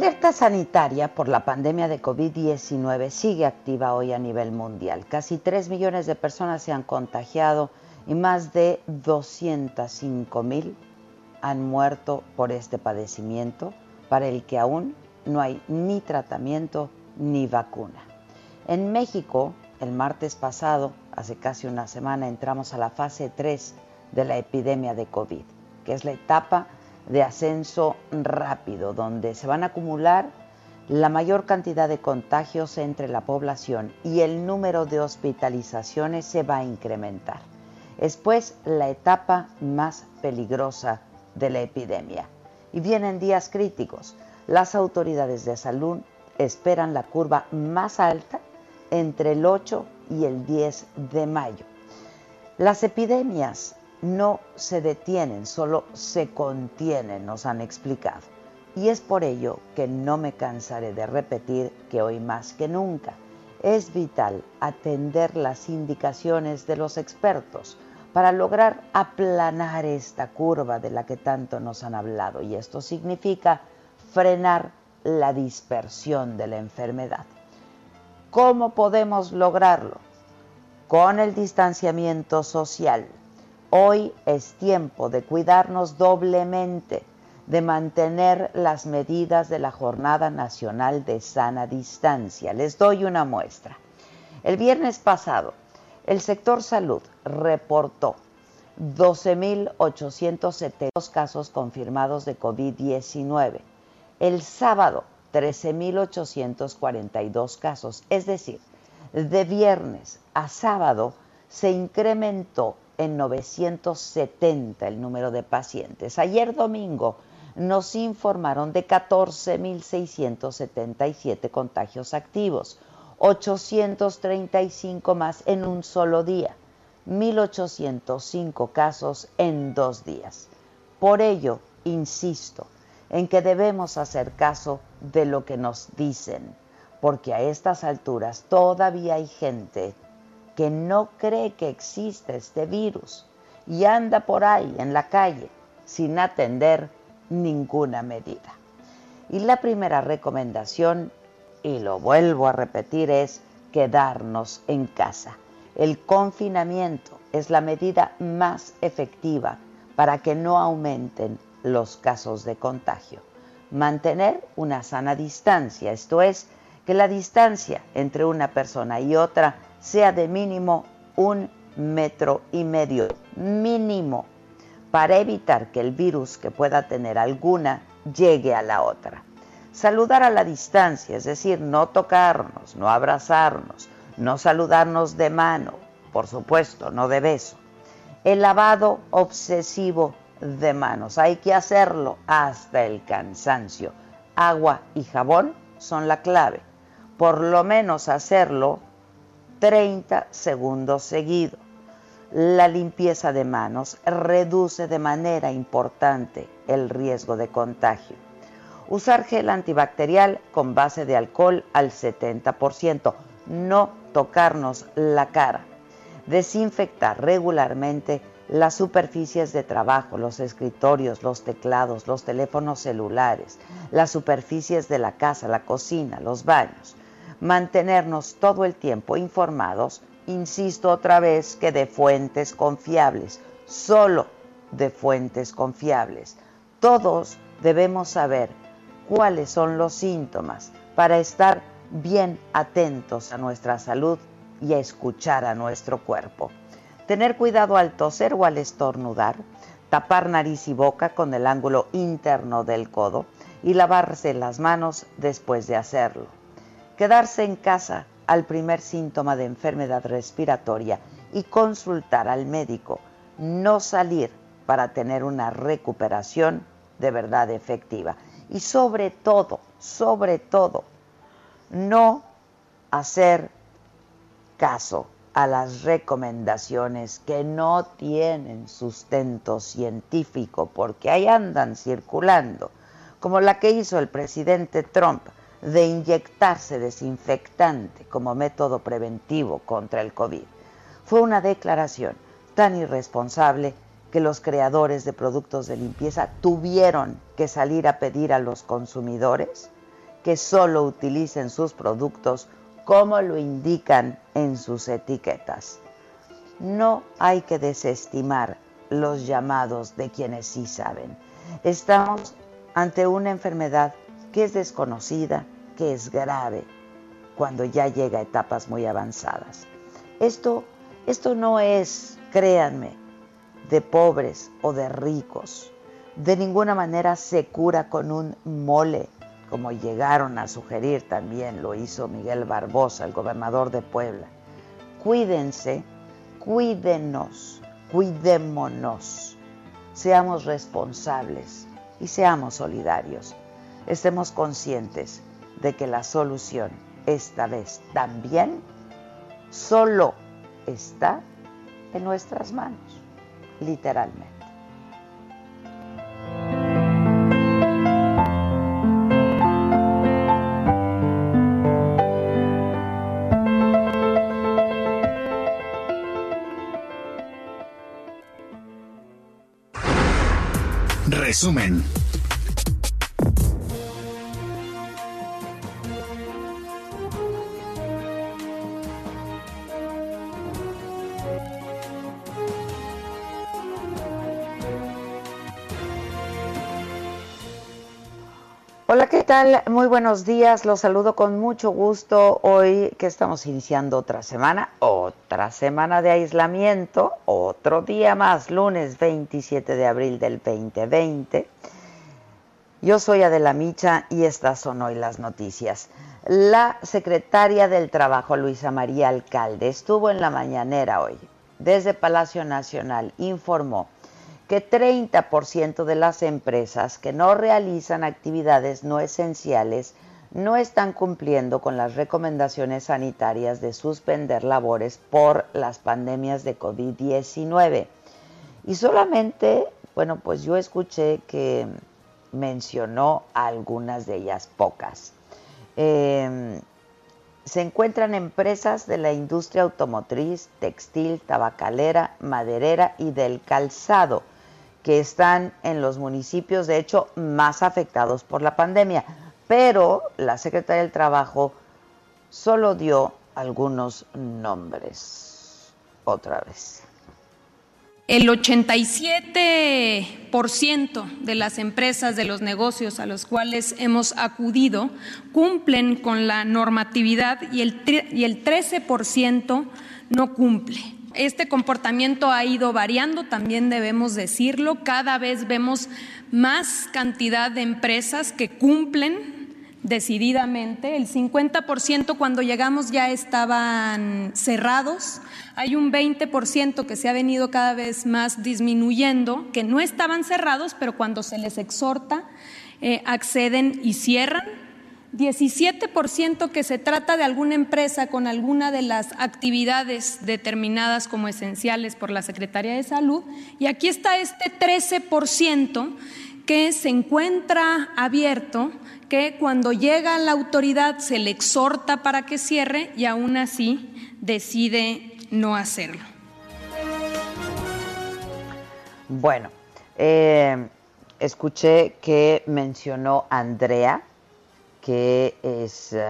Alerta sanitaria por la pandemia de COVID-19 sigue activa hoy a nivel mundial. Casi 3 millones de personas se han contagiado y más de 205 mil han muerto por este padecimiento para el que aún no hay ni tratamiento ni vacuna. En México, el martes pasado, hace casi una semana, entramos a la fase 3 de la epidemia de COVID, que es la etapa de ascenso rápido, donde se van a acumular la mayor cantidad de contagios entre la población y el número de hospitalizaciones se va a incrementar. Es pues la etapa más peligrosa de la epidemia. Y vienen días críticos. Las autoridades de salud esperan la curva más alta entre el 8 y el 10 de mayo. Las epidemias no se detienen, solo se contienen, nos han explicado. Y es por ello que no me cansaré de repetir que hoy más que nunca es vital atender las indicaciones de los expertos para lograr aplanar esta curva de la que tanto nos han hablado. Y esto significa frenar la dispersión de la enfermedad. ¿Cómo podemos lograrlo? Con el distanciamiento social Hoy es tiempo de cuidarnos doblemente, de mantener las medidas de la Jornada Nacional de Sana Distancia. Les doy una muestra. El viernes pasado, el sector salud reportó 12.872 casos confirmados de COVID-19. El sábado, 13.842 casos. Es decir, de viernes a sábado se incrementó en 970 el número de pacientes. Ayer domingo nos informaron de 14.677 contagios activos, 835 más en un solo día, 1.805 casos en dos días. Por ello, insisto en que debemos hacer caso de lo que nos dicen, porque a estas alturas todavía hay gente que no cree que existe este virus y anda por ahí en la calle sin atender ninguna medida. Y la primera recomendación, y lo vuelvo a repetir, es quedarnos en casa. El confinamiento es la medida más efectiva para que no aumenten los casos de contagio. Mantener una sana distancia, esto es, que la distancia entre una persona y otra sea de mínimo un metro y medio, mínimo, para evitar que el virus que pueda tener alguna llegue a la otra. Saludar a la distancia, es decir, no tocarnos, no abrazarnos, no saludarnos de mano, por supuesto, no de beso. El lavado obsesivo de manos, hay que hacerlo hasta el cansancio. Agua y jabón son la clave. Por lo menos hacerlo 30 segundos seguidos. La limpieza de manos reduce de manera importante el riesgo de contagio. Usar gel antibacterial con base de alcohol al 70%. No tocarnos la cara. Desinfectar regularmente las superficies de trabajo, los escritorios, los teclados, los teléfonos celulares, las superficies de la casa, la cocina, los baños. Mantenernos todo el tiempo informados, insisto otra vez que de fuentes confiables, solo de fuentes confiables. Todos debemos saber cuáles son los síntomas para estar bien atentos a nuestra salud y escuchar a nuestro cuerpo. Tener cuidado al toser o al estornudar, tapar nariz y boca con el ángulo interno del codo y lavarse las manos después de hacerlo. Quedarse en casa al primer síntoma de enfermedad respiratoria y consultar al médico. No salir para tener una recuperación de verdad efectiva. Y sobre todo, sobre todo, no hacer caso a las recomendaciones que no tienen sustento científico, porque ahí andan circulando, como la que hizo el presidente Trump de inyectarse desinfectante como método preventivo contra el COVID. Fue una declaración tan irresponsable que los creadores de productos de limpieza tuvieron que salir a pedir a los consumidores que solo utilicen sus productos como lo indican en sus etiquetas. No hay que desestimar los llamados de quienes sí saben. Estamos ante una enfermedad que es desconocida, que es grave, cuando ya llega a etapas muy avanzadas. Esto, esto no es, créanme, de pobres o de ricos. De ninguna manera se cura con un mole como llegaron a sugerir también lo hizo Miguel Barbosa, el gobernador de Puebla. Cuídense, cuídenos, cuidémonos, seamos responsables y seamos solidarios. Estemos conscientes de que la solución esta vez también solo está en nuestras manos, literalmente. Resumen. Tal? Muy buenos días. Los saludo con mucho gusto hoy que estamos iniciando otra semana, otra semana de aislamiento, otro día más, lunes 27 de abril del 2020. Yo soy Adela Micha y estas son hoy las noticias. La secretaria del Trabajo, Luisa María Alcalde, estuvo en la mañanera hoy. Desde Palacio Nacional informó que 30% de las empresas que no realizan actividades no esenciales no están cumpliendo con las recomendaciones sanitarias de suspender labores por las pandemias de COVID-19. Y solamente, bueno, pues yo escuché que mencionó algunas de ellas, pocas. Em, se encuentran empresas de la industria automotriz, textil, tabacalera, maderera y del calzado que están en los municipios, de hecho, más afectados por la pandemia. Pero la Secretaría del Trabajo solo dio algunos nombres. Otra vez. El 87% de las empresas, de los negocios a los cuales hemos acudido, cumplen con la normatividad y el, y el 13% no cumple. Este comportamiento ha ido variando, también debemos decirlo. Cada vez vemos más cantidad de empresas que cumplen decididamente. El 50% cuando llegamos ya estaban cerrados. Hay un 20% que se ha venido cada vez más disminuyendo, que no estaban cerrados, pero cuando se les exhorta, eh, acceden y cierran. 17% que se trata de alguna empresa con alguna de las actividades determinadas como esenciales por la Secretaría de Salud. Y aquí está este 13% que se encuentra abierto, que cuando llega la autoridad se le exhorta para que cierre y aún así decide no hacerlo. Bueno, eh, escuché que mencionó Andrea, que es eh,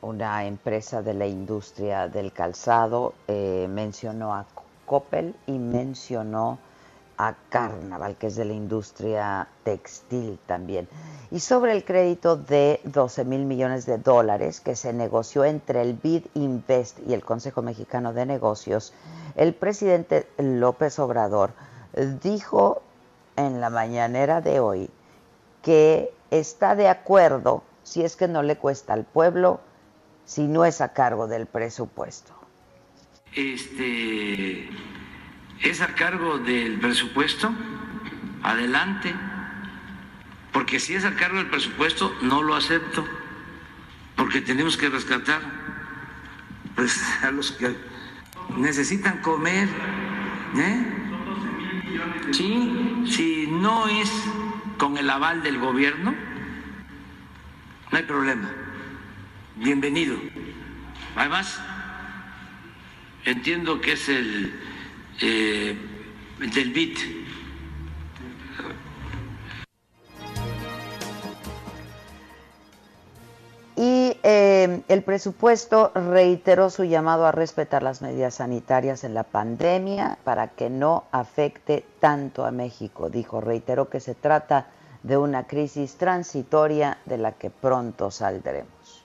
una empresa de la industria del calzado, eh, mencionó a Coppel y mencionó a Carnaval, que es de la industria textil también. Y sobre el crédito de 12 mil millones de dólares que se negoció entre el BID Invest y el Consejo Mexicano de Negocios, el presidente López Obrador dijo en la mañanera de hoy que está de acuerdo si es que no le cuesta al pueblo si no es a cargo del presupuesto. Este es a cargo del presupuesto, adelante, porque si es a cargo del presupuesto no lo acepto, porque tenemos que rescatar pues a los que necesitan comer, ¿eh? Sí, si no es con el aval del gobierno, no hay problema. Bienvenido. Además, entiendo que es el eh, del BIT. Y eh, el presupuesto reiteró su llamado a respetar las medidas sanitarias en la pandemia para que no afecte tanto a México. Dijo, reiteró que se trata de una crisis transitoria de la que pronto saldremos.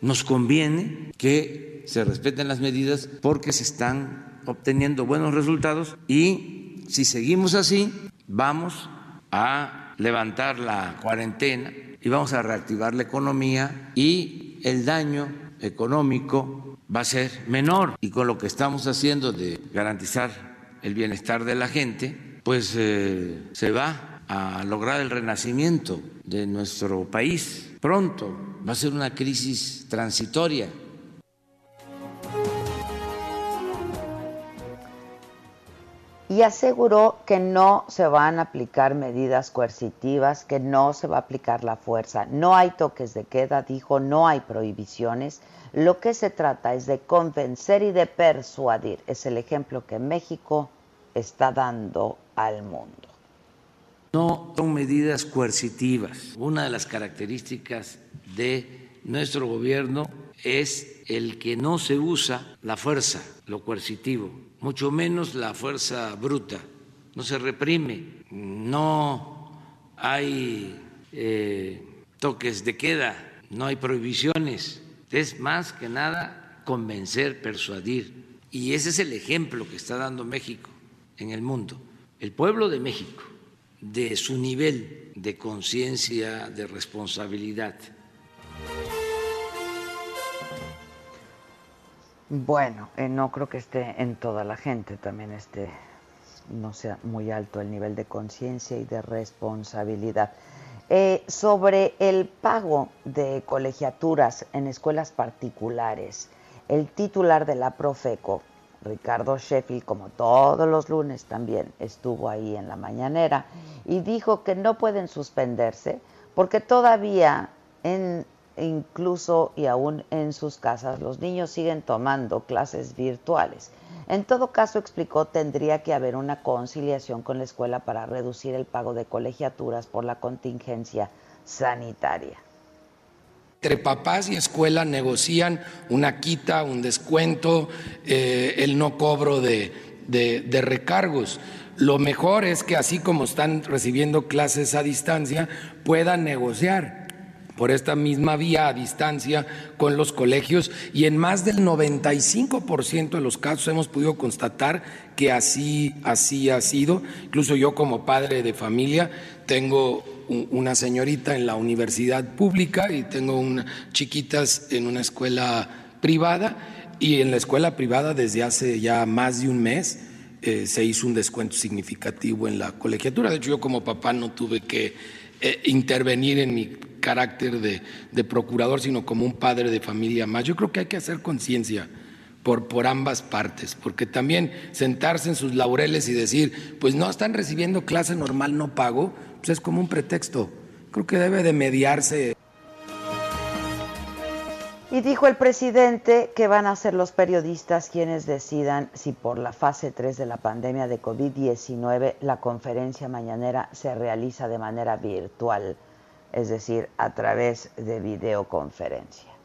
Nos conviene que se respeten las medidas porque se están obteniendo buenos resultados y si seguimos así vamos a levantar la cuarentena y vamos a reactivar la economía y el daño económico va a ser menor. Y con lo que estamos haciendo de garantizar el bienestar de la gente, pues eh, se va a lograr el renacimiento de nuestro país. Pronto va a ser una crisis transitoria. Y aseguró que no se van a aplicar medidas coercitivas, que no se va a aplicar la fuerza. No hay toques de queda, dijo, no hay prohibiciones. Lo que se trata es de convencer y de persuadir. Es el ejemplo que México está dando al mundo. No son medidas coercitivas. Una de las características de nuestro gobierno es el que no se usa la fuerza, lo coercitivo, mucho menos la fuerza bruta. No se reprime, no hay eh, toques de queda, no hay prohibiciones. Es más que nada convencer, persuadir. Y ese es el ejemplo que está dando México en el mundo. El pueblo de México de su nivel de conciencia, de responsabilidad. Bueno, eh, no creo que esté en toda la gente, también esté, no sea muy alto el nivel de conciencia y de responsabilidad. Eh, sobre el pago de colegiaturas en escuelas particulares, el titular de la Profeco, Ricardo Sheffield, como todos los lunes también, estuvo ahí en la mañanera y dijo que no pueden suspenderse porque todavía en incluso y aún en sus casas los niños siguen tomando clases virtuales. En todo caso, explicó, tendría que haber una conciliación con la escuela para reducir el pago de colegiaturas por la contingencia sanitaria entre papás y escuela negocian una quita, un descuento, eh, el no cobro de, de, recargos. Lo mejor es que así como están recibiendo clases a distancia, puedan negociar por esta misma vía a distancia con los colegios y en más del 95% de los casos hemos podido constatar que así, así ha sido. Incluso yo como padre de familia tengo una señorita en la universidad pública y tengo una, chiquitas en una escuela privada y en la escuela privada desde hace ya más de un mes eh, se hizo un descuento significativo en la colegiatura. De hecho, yo como papá no tuve que eh, intervenir en mi carácter de, de, procurador, sino como un padre de familia más. Yo creo que hay que hacer conciencia por, por ambas partes, porque también sentarse en sus laureles y decir, pues no están recibiendo clase normal, no pago, pues, es como un pretexto. Creo que debe de mediarse. Y dijo el presidente que van a ser los periodistas quienes decidan si por la fase 3 de la pandemia de COVID-19 la conferencia mañanera se realiza de manera virtual, es decir, a través de videoconferencia.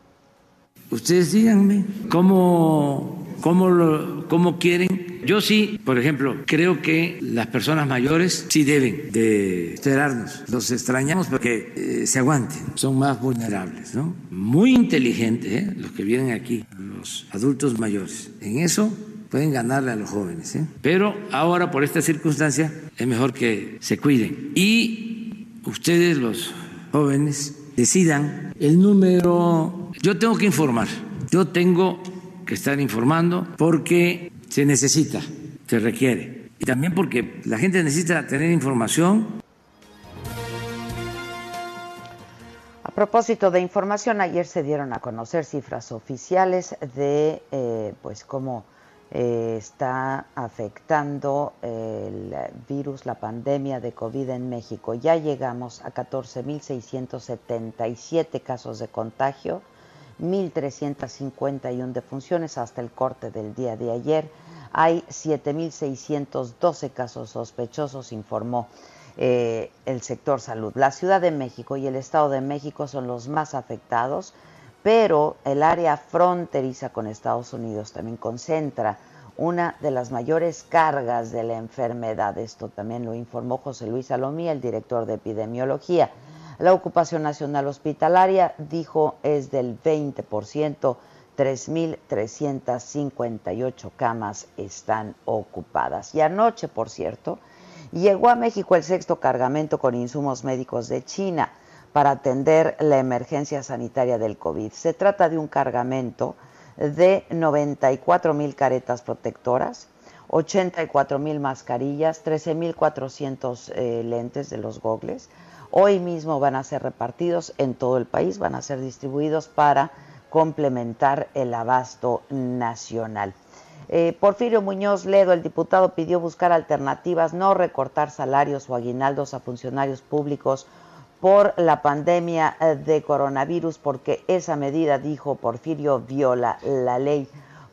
Ustedes díganme cómo, cómo, cómo quieren. Yo sí, por ejemplo, creo que las personas mayores sí deben de esperarnos. Los extrañamos porque eh, se aguanten, son más vulnerables, ¿no? Muy inteligentes ¿eh? los que vienen aquí, los adultos mayores. En eso pueden ganarle a los jóvenes. ¿eh? Pero ahora, por esta circunstancia, es mejor que se cuiden. Y ustedes, los jóvenes, decidan el número. Yo tengo que informar, yo tengo que estar informando porque se necesita, se requiere. Y también porque la gente necesita tener información. A propósito de información, ayer se dieron a conocer cifras oficiales de eh, pues cómo eh, está afectando el virus, la pandemia de COVID en México. Ya llegamos a 14.677 casos de contagio, 1.351 defunciones hasta el corte del día de ayer. Hay 7.612 casos sospechosos, informó eh, el sector salud. La Ciudad de México y el Estado de México son los más afectados pero el área fronteriza con Estados Unidos también concentra una de las mayores cargas de la enfermedad. Esto también lo informó José Luis Salomí, el director de epidemiología. La ocupación nacional hospitalaria, dijo, es del 20%, 3.358 camas están ocupadas. Y anoche, por cierto, llegó a México el sexto cargamento con insumos médicos de China para atender la emergencia sanitaria del COVID. Se trata de un cargamento de 94 mil caretas protectoras, 84 mil mascarillas, 13 mil 400 eh, lentes de los gogles. Hoy mismo van a ser repartidos en todo el país, van a ser distribuidos para complementar el abasto nacional. Eh, Porfirio Muñoz Ledo, el diputado, pidió buscar alternativas, no recortar salarios o aguinaldos a funcionarios públicos por la pandemia eh, de coronavirus, porque esa medida, dijo Porfirio, viola la ley.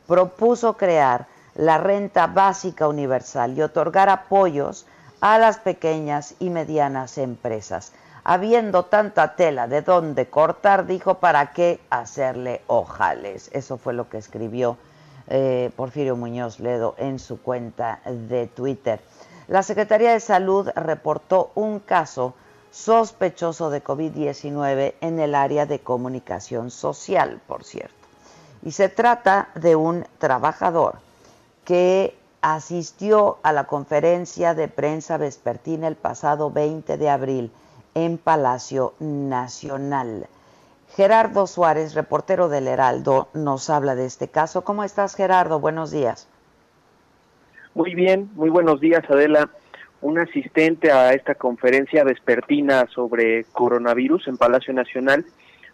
Propuso crear la renta básica universal y otorgar apoyos a las pequeñas y medianas empresas. Habiendo tanta tela de dónde cortar, dijo, ¿para qué hacerle ojales? Eso fue lo que escribió eh, Porfirio Muñoz Ledo en su cuenta de Twitter. La Secretaría de Salud reportó un caso sospechoso de COVID-19 en el área de comunicación social, por cierto. Y se trata de un trabajador que asistió a la conferencia de prensa vespertina el pasado 20 de abril en Palacio Nacional. Gerardo Suárez, reportero del Heraldo, nos habla de este caso. ¿Cómo estás, Gerardo? Buenos días. Muy bien, muy buenos días, Adela un asistente a esta conferencia vespertina sobre coronavirus en Palacio Nacional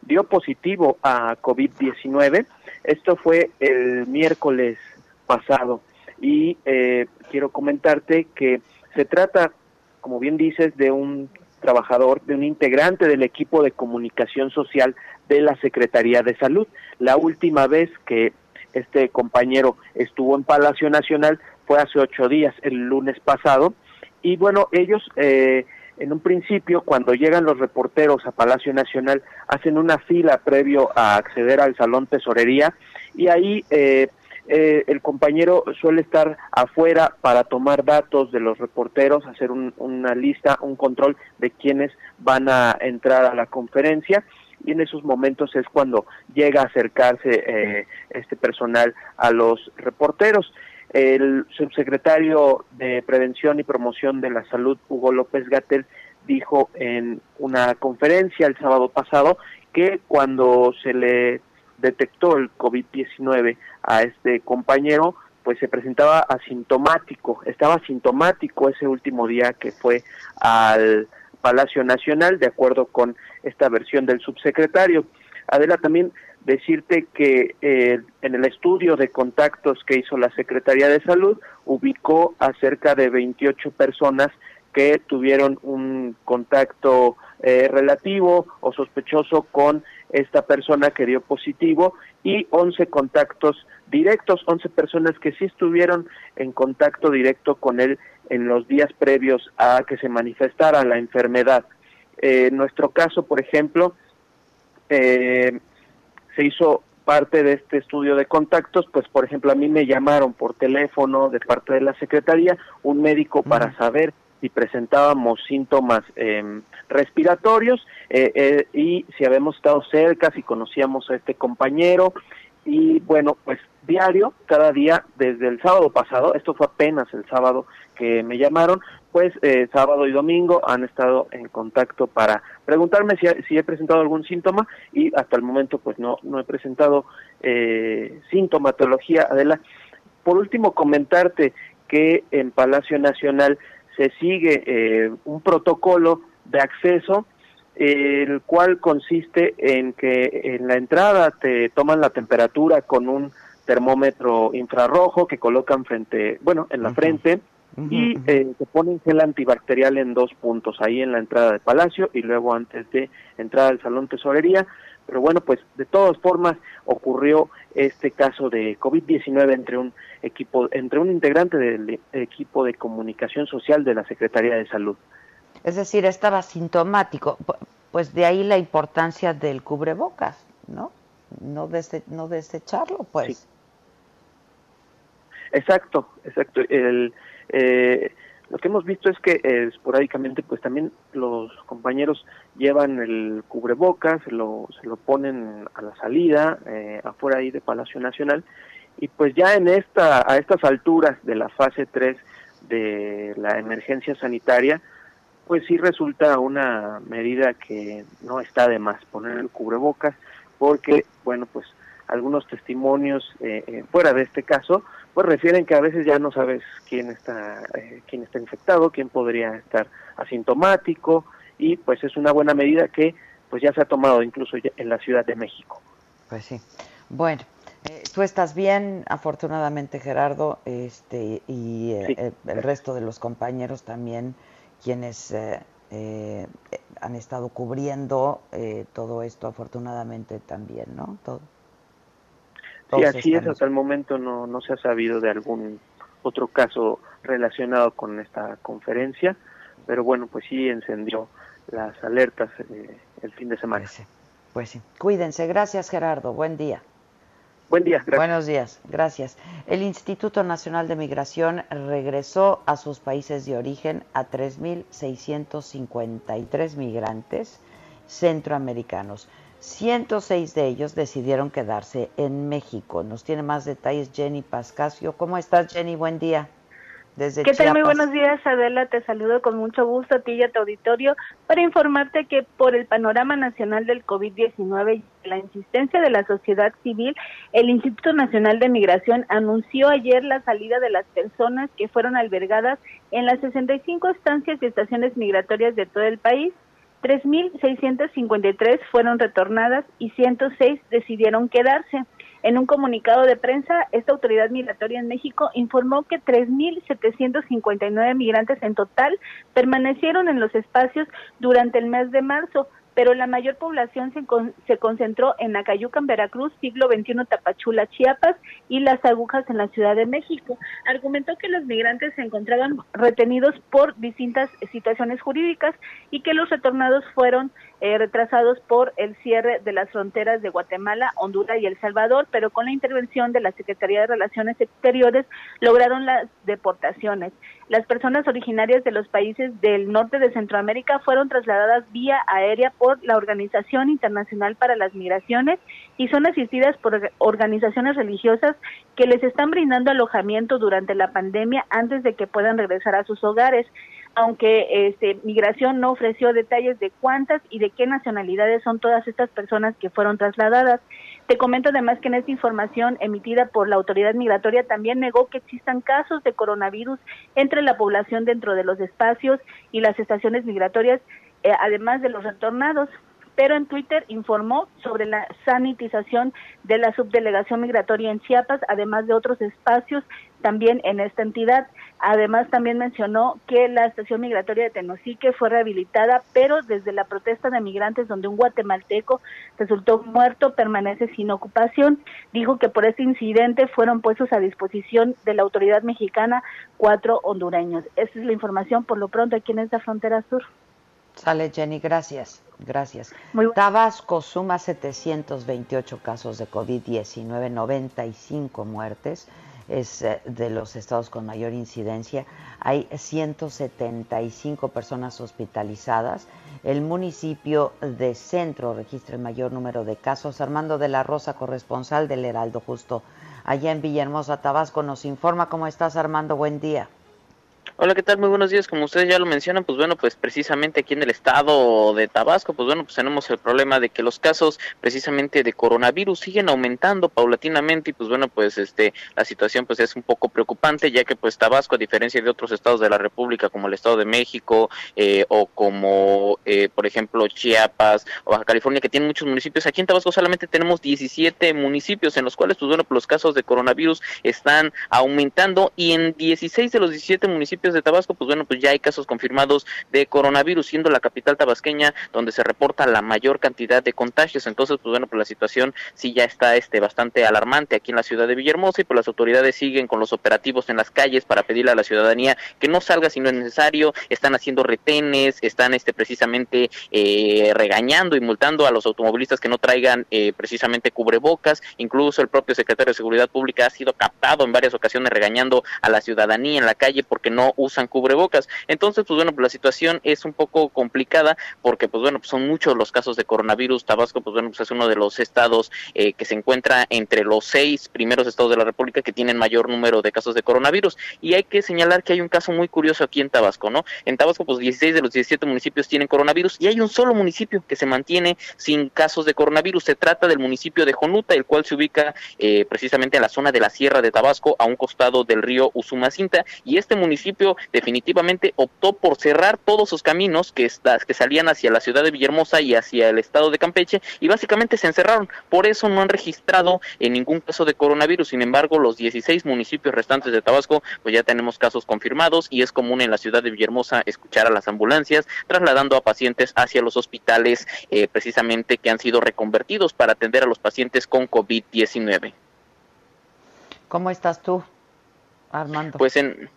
dio positivo a COVID-19. Esto fue el miércoles pasado y eh, quiero comentarte que se trata, como bien dices, de un trabajador, de un integrante del equipo de comunicación social de la Secretaría de Salud. La última vez que este compañero estuvo en Palacio Nacional fue hace ocho días, el lunes pasado, y bueno, ellos eh, en un principio, cuando llegan los reporteros a Palacio Nacional, hacen una fila previo a acceder al Salón Tesorería y ahí eh, eh, el compañero suele estar afuera para tomar datos de los reporteros, hacer una lista, un control de quienes van a entrar a la conferencia y en esos momentos es cuando llega a acercarse este personal a los reporteros. El subsecretario de Prevención y Promoción de la Salud, Hugo López Gatel, dijo en una conferencia el sábado pasado que cuando se le detectó el COVID-19 a este compañero, pues se presentaba asintomático, estaba asintomático ese último día que fue al Palacio Nacional, de acuerdo con esta versión del subsecretario. Adela, también decirte que eh, en el estudio de contactos que hizo la Secretaría de Salud ubicó a cerca de 28 personas que tuvieron un contacto eh, relativo o sospechoso con esta persona que dio positivo y 11 contactos directos, 11 personas que sí estuvieron en contacto directo con él en los días previos a que se manifestara la enfermedad. Eh, en nuestro caso, por ejemplo, eh, se hizo parte de este estudio de contactos, pues por ejemplo a mí me llamaron por teléfono de parte de la Secretaría un médico para saber si presentábamos síntomas em, respiratorios eh, eh, y si habíamos estado cerca, si conocíamos a este compañero. Y bueno, pues diario, cada día, desde el sábado pasado, esto fue apenas el sábado que me llamaron, pues eh, sábado y domingo han estado en contacto para preguntarme si, si, he presentado algún síntoma y hasta el momento pues no, no he presentado eh, sintomatología. Adela, por último comentarte que en Palacio Nacional se sigue eh, un protocolo de acceso el cual consiste en que en la entrada te toman la temperatura con un termómetro infrarrojo que colocan frente, bueno, en la frente y eh, se ponen gel antibacterial en dos puntos, ahí en la entrada de Palacio y luego antes de entrar al Salón Tesorería. Pero bueno, pues de todas formas ocurrió este caso de COVID-19 entre un equipo, entre un integrante del equipo de comunicación social de la Secretaría de Salud. Es decir, estaba sintomático, pues de ahí la importancia del cubrebocas, ¿no? No, no desecharlo, pues. Exacto, exacto. El, eh, lo que hemos visto es que eh, esporádicamente pues también los compañeros llevan el cubrebocas, se lo, se lo ponen a la salida, eh, afuera ahí de Palacio Nacional, y pues ya en esta, a estas alturas de la fase 3 de la emergencia sanitaria, pues sí resulta una medida que no está de más poner el cubrebocas, porque, bueno, pues algunos testimonios eh, fuera de este caso, pues refieren que a veces ya no sabes quién está eh, quién está infectado, quién podría estar asintomático y pues es una buena medida que pues ya se ha tomado incluso en la Ciudad de México. Pues sí. Bueno, eh, tú estás bien, afortunadamente Gerardo, este y eh, el resto de los compañeros también quienes han estado cubriendo todo esto afortunadamente también, ¿no? Todo. Sí, así es, hasta el momento no, no se ha sabido de algún otro caso relacionado con esta conferencia, pero bueno, pues sí encendió las alertas eh, el fin de semana. Pues sí, pues sí. Cuídense, gracias Gerardo, buen día. Buen día, gracias. Buenos días, gracias. El Instituto Nacional de Migración regresó a sus países de origen a 3.653 migrantes centroamericanos. 106 de ellos decidieron quedarse en México. Nos tiene más detalles Jenny Pascasio. ¿Cómo estás, Jenny? Buen día. Desde ¿Qué tal? Muy buenos días, Adela. Te saludo con mucho gusto a ti y a tu auditorio para informarte que por el panorama nacional del COVID-19 y la insistencia de la sociedad civil, el Instituto Nacional de Migración anunció ayer la salida de las personas que fueron albergadas en las 65 estancias y estaciones migratorias de todo el país 3.653 fueron retornadas y 106 decidieron quedarse. En un comunicado de prensa, esta autoridad migratoria en México informó que 3.759 migrantes en total permanecieron en los espacios durante el mes de marzo, pero la mayor población se, se concentró en Acayucan, Veracruz, siglo XXI, Tapachula, Chiapas y Las Agujas en la Ciudad de México. Argumentó que los migrantes se encontraban retenidos por distintas situaciones jurídicas y que los retornados fueron eh, retrasados por el cierre de las fronteras de Guatemala, Honduras y El Salvador, pero con la intervención de la Secretaría de Relaciones Exteriores lograron las deportaciones. Las personas originarias de los países del norte de Centroamérica fueron trasladadas vía aérea por la Organización Internacional para las Migraciones y son asistidas por organizaciones religiosas que les están brindando alojamiento durante la pandemia antes de que puedan regresar a sus hogares aunque este, Migración no ofreció detalles de cuántas y de qué nacionalidades son todas estas personas que fueron trasladadas. Te comento además que en esta información emitida por la autoridad migratoria también negó que existan casos de coronavirus entre la población dentro de los espacios y las estaciones migratorias, eh, además de los retornados. pero en Twitter informó sobre la sanitización de la subdelegación migratoria en Chiapas, además de otros espacios también en esta entidad. Además, también mencionó que la estación migratoria de Tenosique fue rehabilitada, pero desde la protesta de migrantes donde un guatemalteco resultó muerto permanece sin ocupación. Dijo que por este incidente fueron puestos a disposición de la autoridad mexicana cuatro hondureños. Esta es la información por lo pronto aquí en esta frontera sur. Sale Jenny, gracias. Gracias. Tabasco suma 728 casos de COVID-19, 95 muertes es eh, de los estados con mayor incidencia. Hay 175 personas hospitalizadas. El municipio de Centro registra el mayor número de casos. Armando de la Rosa, corresponsal del Heraldo Justo, allá en Villahermosa, Tabasco, nos informa cómo estás, Armando. Buen día. Hola, ¿qué tal? Muy buenos días. Como ustedes ya lo mencionan, pues bueno, pues precisamente aquí en el estado de Tabasco, pues bueno, pues tenemos el problema de que los casos precisamente de coronavirus siguen aumentando paulatinamente y pues bueno, pues este la situación pues es un poco preocupante ya que pues Tabasco a diferencia de otros estados de la República como el Estado de México eh, o como eh, por ejemplo Chiapas o Baja California que tienen muchos municipios, aquí en Tabasco solamente tenemos 17 municipios en los cuales pues bueno, pues los casos de coronavirus están aumentando y en 16 de los 17 municipios de Tabasco, pues bueno, pues ya hay casos confirmados de coronavirus, siendo la capital tabasqueña donde se reporta la mayor cantidad de contagios. Entonces, pues bueno, pues la situación sí ya está este bastante alarmante aquí en la ciudad de Villahermosa y pues las autoridades siguen con los operativos en las calles para pedirle a la ciudadanía que no salga si no es necesario, están haciendo retenes, están este precisamente eh, regañando y multando a los automovilistas que no traigan eh, precisamente cubrebocas, incluso el propio secretario de Seguridad Pública ha sido captado en varias ocasiones regañando a la ciudadanía en la calle porque no usan cubrebocas. Entonces, pues bueno, pues la situación es un poco complicada porque, pues bueno, pues son muchos los casos de coronavirus. Tabasco, pues bueno, pues es uno de los estados eh, que se encuentra entre los seis primeros estados de la República que tienen mayor número de casos de coronavirus. Y hay que señalar que hay un caso muy curioso aquí en Tabasco, ¿no? En Tabasco, pues 16 de los 17 municipios tienen coronavirus y hay un solo municipio que se mantiene sin casos de coronavirus. Se trata del municipio de Jonuta, el cual se ubica eh, precisamente en la zona de la Sierra de Tabasco, a un costado del río Usumacinta. Y este municipio definitivamente optó por cerrar todos sus caminos que, que salían hacia la ciudad de Villahermosa y hacia el estado de Campeche y básicamente se encerraron. Por eso no han registrado en ningún caso de coronavirus. Sin embargo, los 16 municipios restantes de Tabasco, pues ya tenemos casos confirmados y es común en la ciudad de Villahermosa escuchar a las ambulancias trasladando a pacientes hacia los hospitales eh, precisamente que han sido reconvertidos para atender a los pacientes con COVID-19. ¿Cómo estás tú, Armando? Pues en,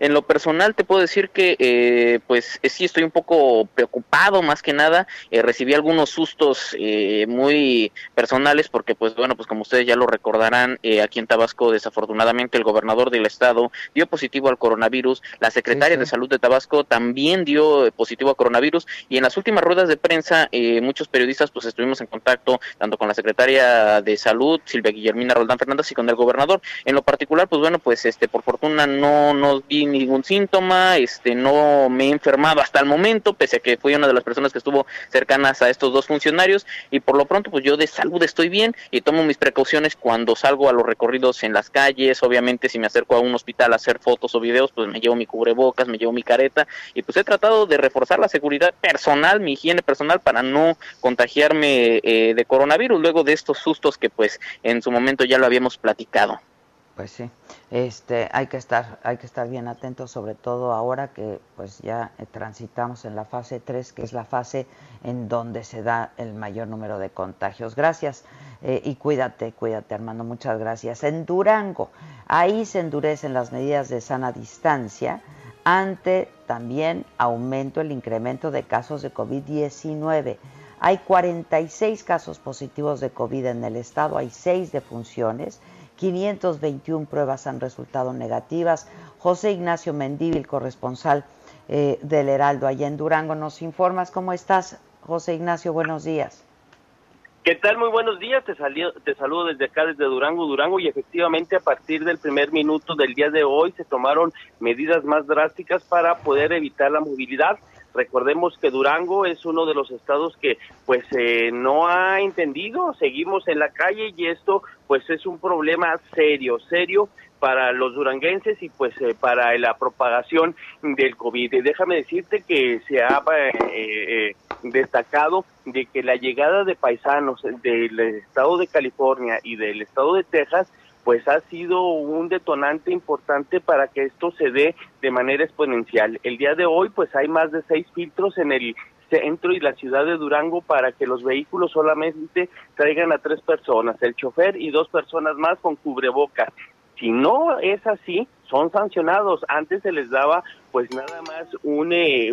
en lo personal te puedo decir que eh, pues eh, sí estoy un poco preocupado más que nada. Eh, recibí algunos sustos muy personales porque pues bueno, pues como ustedes ya lo recordarán, aquí en Tabasco desafortunadamente el gobernador del estado dio positivo al coronavirus. La secretaria de salud de Tabasco también dio positivo al coronavirus y en las últimas ruedas de prensa muchos periodistas pues estuvimos en contacto tanto con la secretaria de salud Silvia Guillermina Roldán Fernández y con el gobernador. En lo particular pues bueno pues este por fortuna no nos ningún síntoma, este, no me he enfermado hasta el momento, pese a que fui una de las personas que estuvo cercanas a estos dos funcionarios y por lo pronto pues yo de salud estoy bien y tomo mis precauciones cuando salgo a los recorridos en las calles, obviamente si me acerco a un hospital a hacer fotos o videos, pues me llevo mi cubrebocas, me llevo mi careta y pues he tratado de reforzar la seguridad personal, mi higiene personal para no contagiarme eh, de coronavirus luego de estos sustos que pues en su momento ya lo habíamos platicado. Pues sí, este, hay que estar, hay que estar bien atentos, sobre todo ahora que pues ya eh, transitamos en la fase 3, que es la fase en donde se da el mayor número de contagios. Gracias eh, y cuídate, cuídate Armando, muchas gracias. En Durango, ahí se endurecen las medidas de sana distancia ante también aumento el incremento de casos de COVID-19. Hay 46 casos positivos de COVID en el estado, hay 6 defunciones 521 pruebas han resultado negativas. José Ignacio Mendívil, corresponsal eh, del Heraldo allá en Durango, nos informas cómo estás, José Ignacio, buenos días. ¿Qué tal? Muy buenos días. Te, te saludo desde acá, desde Durango, Durango, y efectivamente a partir del primer minuto del día de hoy se tomaron medidas más drásticas para poder evitar la movilidad Recordemos que Durango es uno de los estados que pues eh, no ha entendido, seguimos en la calle y esto pues es un problema serio, serio para los duranguenses y pues eh, para la propagación del COVID. Déjame decirte que se ha eh, destacado de que la llegada de paisanos del estado de California y del estado de Texas pues ha sido un detonante importante para que esto se dé de manera exponencial. El día de hoy, pues hay más de seis filtros en el centro y la ciudad de Durango para que los vehículos solamente traigan a tres personas, el chofer y dos personas más con cubrebocas. Si no es así, son sancionados. Antes se les daba pues nada más un, eh,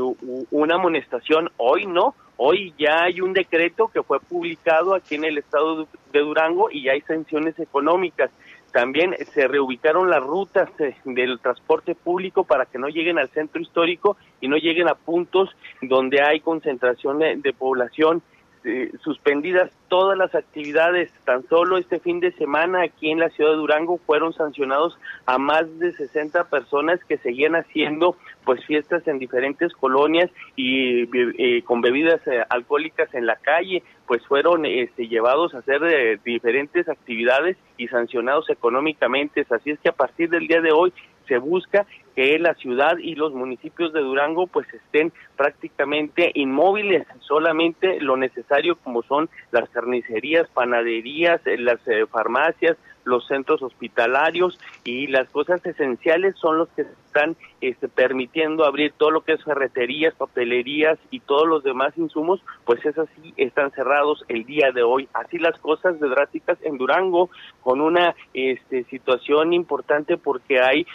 una amonestación, hoy no. Hoy ya hay un decreto que fue publicado aquí en el estado de Durango y hay sanciones económicas. También se reubicaron las rutas eh, del transporte público para que no lleguen al centro histórico y no lleguen a puntos donde hay concentración de, población. Eh, suspendidas todas las actividades. Tan solo este fin de semana aquí en la ciudad de Durango fueron sancionados a más de 60 personas que seguían haciendo pues fiestas en diferentes colonias y eh, con bebidas eh, alcohólicas en la calle, pues fueron este, llevados a hacer eh, diferentes actividades y sancionados económicamente. Así es que a partir del día de hoy se busca que la ciudad y los municipios de Durango pues estén prácticamente inmóviles, solamente lo necesario como son las carnicerías, panaderías, eh, las eh, farmacias, los centros hospitalarios y las cosas esenciales son los que están este, permitiendo abrir todo lo que es ferreterías, papelerías y todos los demás insumos, pues esas sí están cerrados el día de hoy. Así las cosas de drásticas en Durango con una este, situación importante porque hay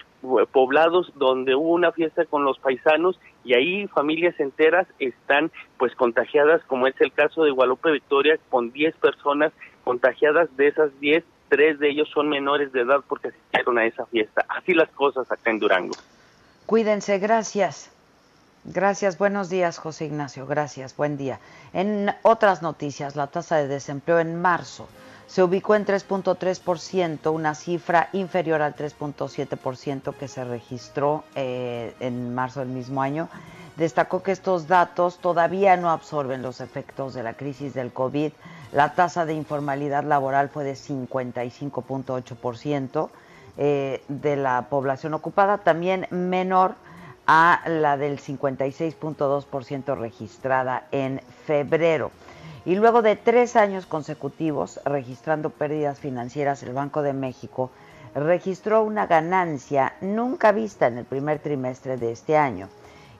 poblados donde hubo una fiesta con los paisanos y ahí familias enteras están pues contagiadas, como es el caso de Guadalupe Victoria, con 10 personas contagiadas, de esas 10, tres de ellos son menores de edad porque asistieron a esa fiesta. Así las cosas acá en Durango. Cuídense, gracias. Gracias, buenos días, José Ignacio, gracias, buen día. En otras noticias, la tasa de desempleo en marzo se ubicó en 3.3%, una cifra inferior al 3.7% que se registró eh, en marzo del mismo año. Destacó que estos datos todavía no absorben los efectos de la crisis del COVID. La tasa de informalidad laboral fue de 55.8% eh, de la población ocupada, también menor a la del 56.2% registrada en febrero. Y luego de tres años consecutivos registrando pérdidas financieras, el Banco de México registró una ganancia nunca vista en el primer trimestre de este año.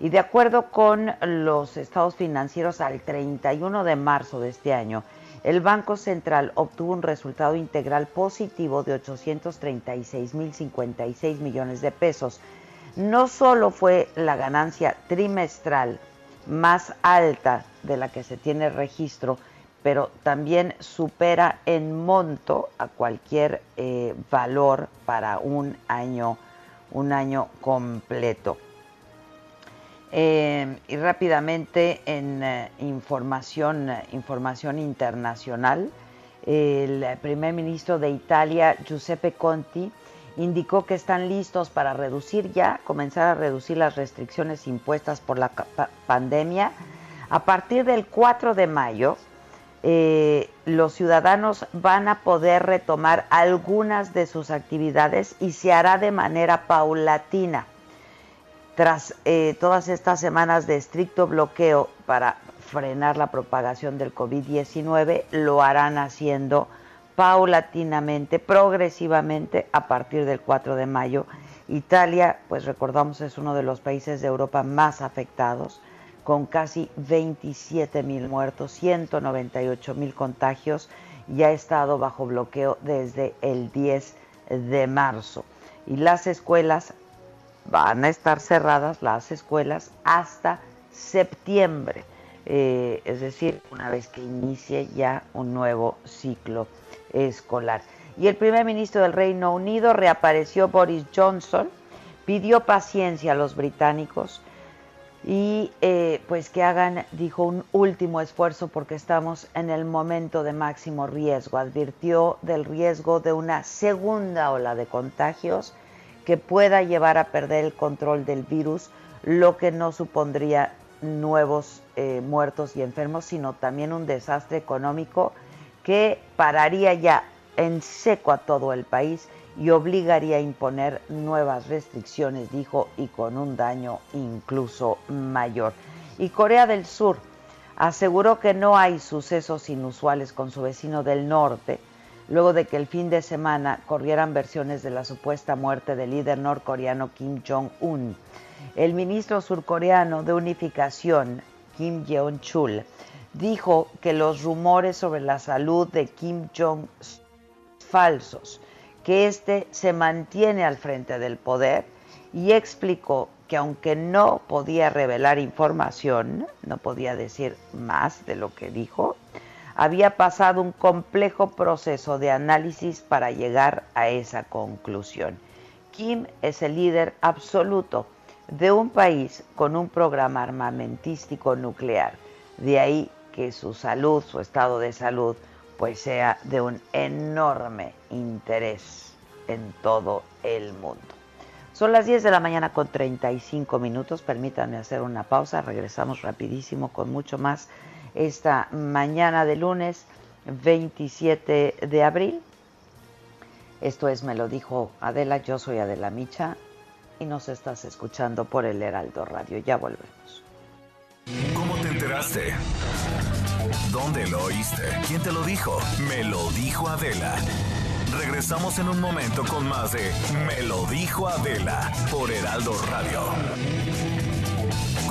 Y de acuerdo con los estados financieros al 31 de marzo de este año, el Banco Central obtuvo un resultado integral positivo de 836.056 millones de pesos. No solo fue la ganancia trimestral más alta de la que se tiene registro, pero también supera en monto a cualquier eh, valor para un año, un año completo. Eh, y rápidamente en eh, información, información internacional, el primer ministro de Italia, Giuseppe Conti, indicó que están listos para reducir ya, comenzar a reducir las restricciones impuestas por la pandemia. A partir del 4 de mayo, eh, los ciudadanos van a poder retomar algunas de sus actividades y se hará de manera paulatina. Tras eh, todas estas semanas de estricto bloqueo para frenar la propagación del COVID-19, lo harán haciendo paulatinamente, progresivamente a partir del 4 de mayo. Italia, pues recordamos, es uno de los países de Europa más afectados, con casi 27 mil muertos, 198 mil contagios y ha estado bajo bloqueo desde el 10 de marzo. Y las escuelas van a estar cerradas, las escuelas, hasta septiembre, eh, es decir, una vez que inicie ya un nuevo ciclo escolar. Y el primer ministro del Reino Unido reapareció Boris Johnson, pidió paciencia a los británicos y eh, pues que hagan, dijo, un último esfuerzo porque estamos en el momento de máximo riesgo. Advirtió del riesgo de una segunda ola de contagios que pueda llevar a perder el control del virus, lo que no supondría nuevos eh, muertos y enfermos, sino también un desastre económico que pararía ya en seco a todo el país y obligaría a imponer nuevas restricciones, dijo, y con un daño incluso mayor. Y Corea del Sur aseguró que no hay sucesos inusuales con su vecino del norte, luego de que el fin de semana corrieran versiones de la supuesta muerte del líder norcoreano Kim Jong-un. El ministro surcoreano de Unificación, Kim Jeon-chul, dijo que los rumores sobre la salud de Kim Jong falsos, que éste se mantiene al frente del poder y explicó que aunque no podía revelar información, no podía decir más de lo que dijo, había pasado un complejo proceso de análisis para llegar a esa conclusión. Kim es el líder absoluto de un país con un programa armamentístico nuclear. De ahí que su salud, su estado de salud, pues sea de un enorme interés en todo el mundo. Son las 10 de la mañana con 35 minutos. Permítanme hacer una pausa. Regresamos rapidísimo con mucho más esta mañana de lunes 27 de abril. Esto es Me lo dijo Adela. Yo soy Adela Micha y nos estás escuchando por el Heraldo Radio. Ya volvemos. ¿Cómo te enteraste? ¿Dónde lo oíste? ¿Quién te lo dijo? Me lo dijo Adela. Regresamos en un momento con más de Me lo dijo Adela por Heraldo Radio.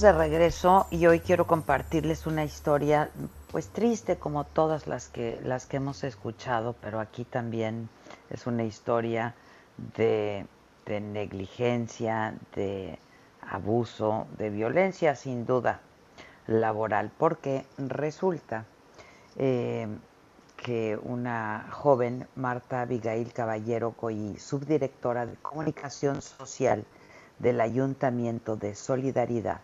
De regreso y hoy quiero compartirles una historia pues triste como todas las que las que hemos escuchado, pero aquí también es una historia de, negligencia, de abuso, de violencia sin duda laboral, porque resulta eh, que una joven, Marta Abigail Caballero Coy, subdirectora de comunicación social, del Ayuntamiento de Solidaridad,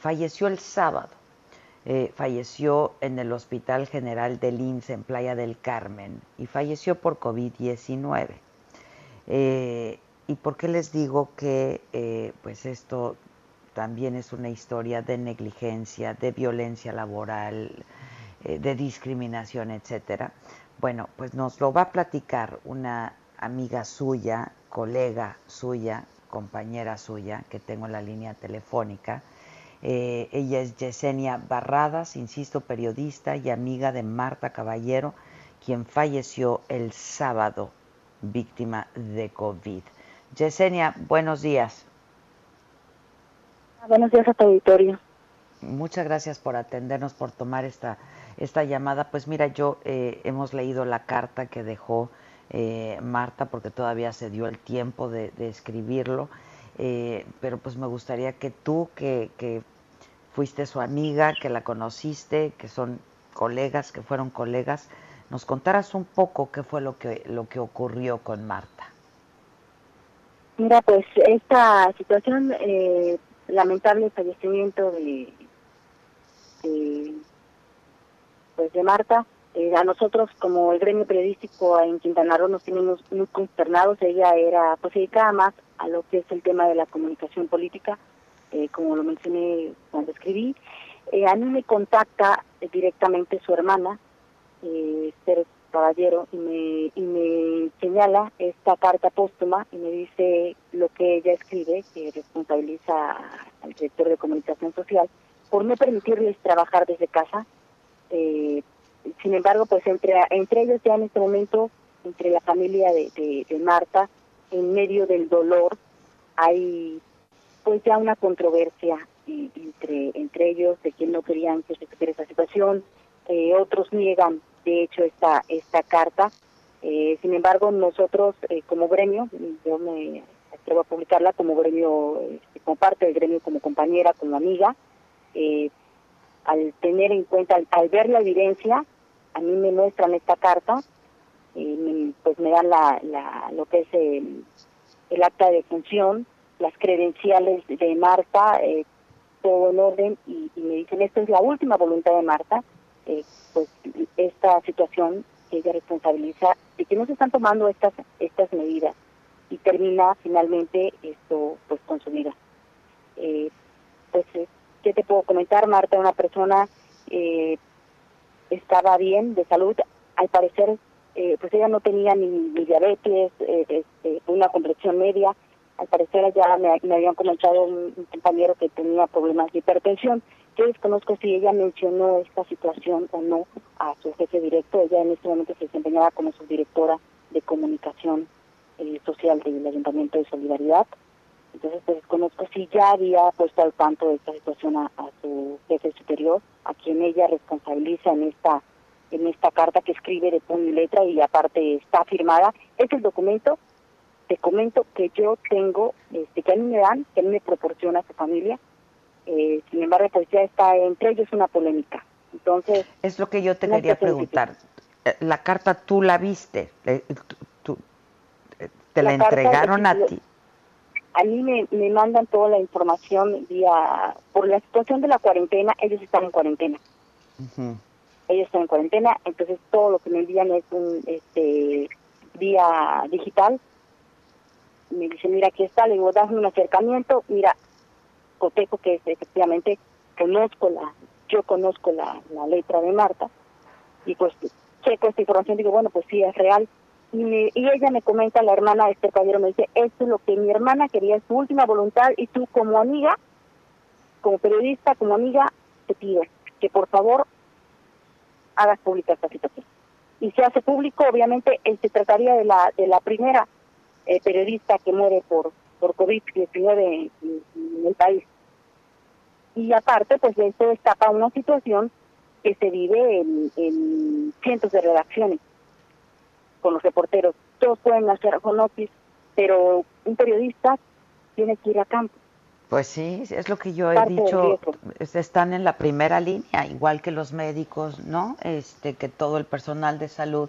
falleció el sábado. Eh, falleció en el Hospital General del INSS en Playa del Carmen y falleció por COVID-19. Eh, ¿Y por qué les digo que eh, pues esto también es una historia de negligencia, de violencia laboral, de discriminación, etcétera? Bueno, pues nos lo va a platicar una amiga suya, colega suya, compañera suya que tengo en la línea telefónica. Eh, ella es Yesenia Barradas, insisto, periodista y amiga de Marta Caballero, quien falleció el sábado víctima de COVID. Yesenia, buenos días. Buenos días a tu auditorio. Muchas gracias por atendernos, por tomar esta, esta llamada. Pues mira, yo eh, hemos leído la carta que dejó eh, Marta, porque todavía se dio el tiempo de, escribirlo, eh, pero pues me gustaría que tú, que, fuiste su amiga, que la conociste, que son colegas, que fueron colegas, nos contaras un poco qué fue lo que, lo que ocurrió con Marta. Mira, pues esta situación, eh, lamentable fallecimiento de, de, pues de Marta, eh, a nosotros como el gremio periodístico en Quintana Roo nos tenemos muy consternados. Ella era, pues se dedicaba más a lo que es el tema de la comunicación política, eh, como lo mencioné cuando escribí. Eh, a mí me contacta directamente su hermana, Esther Caballero, y me, y me señala esta carta póstuma y me dice lo que ella escribe, que responsabiliza al director de comunicación social, por no permitirles trabajar desde casa. Eh, sin embargo, pues entre, entre ellos ya en este momento, entre la familia de, de, Marta, en medio del dolor, hay pues ya una controversia entre, entre ellos de quien no querían que se supiera esa situación, eh, otros niegan de hecho esta esta carta. Eh, sin embargo, nosotros eh, como gremio, yo me atrevo a publicarla como gremio, este, como parte del gremio, como compañera, como amiga, al tener en cuenta, al, ver la evidencia, a mí me muestran esta carta, y pues me dan la, la, lo que es el, el acta de función, las credenciales de Marta, eh, todo en orden, y, me dicen, esta es la última voluntad de Marta, eh, pues esta situación que ella responsabiliza de que no se están tomando estas estas medidas y termina finalmente esto pues con su vida. Eh, pues, ¿qué te puedo comentar? Marta, una persona eh, estaba bien de salud, al parecer pues ella no tenía ni, ni diabetes, este, una complexión media, al parecer ya me, habían comentado un, compañero que tenía problemas de hipertensión. Yo desconozco si ella mencionó esta situación o no a su jefe directo. Ella en este momento se desempeñaba como subdirectora de comunicación eh, social del Ayuntamiento de Solidaridad. Entonces pues, desconozco si ya había puesto al tanto de esta situación a, su jefe superior, a quien ella responsabiliza en esta en esta carta que escribe de puño y letra y aparte está firmada. Este es el documento te comento que yo tengo, este, que a mí me dan, que a mí me proporciona su familia, eh, sin embargo, pues ya está entre ellos una polémica. Entonces... Es lo que yo te quería preguntar. Eh, la carta tú la viste, eh, te la, entregaron a ti. A mí me, me mandan toda la información vía, por la situación de la cuarentena, ellos están en cuarentena. Ellos están en cuarentena, entonces todo lo que me envían es un este vía digital. Me dice, mira, aquí está, le digo, dame un acercamiento, mira, cotejo que efectivamente conozco la, yo conozco la, la letra de Marta, y pues checo esta información, digo, bueno, pues sí, es real, y, y ella me comenta, la hermana de este caballero me dice, esto es lo que mi hermana quería, es su última voluntad, y tú como amiga, como periodista, como amiga, te pido que por favor hagas pública esta situación. Y se hace público, obviamente, se trataría de la, de la primera eh, periodista que muere por, por COVID-19 en, el país. Y aparte, pues esto destapa una situación que se vive en, cientos de redacciones con los reporteros. Todos pueden hacer home office, pero un periodista tiene que ir a campo. Pues sí, es lo que yo he dicho, están en la primera línea, igual que los médicos, ¿no? Este, que todo el personal de salud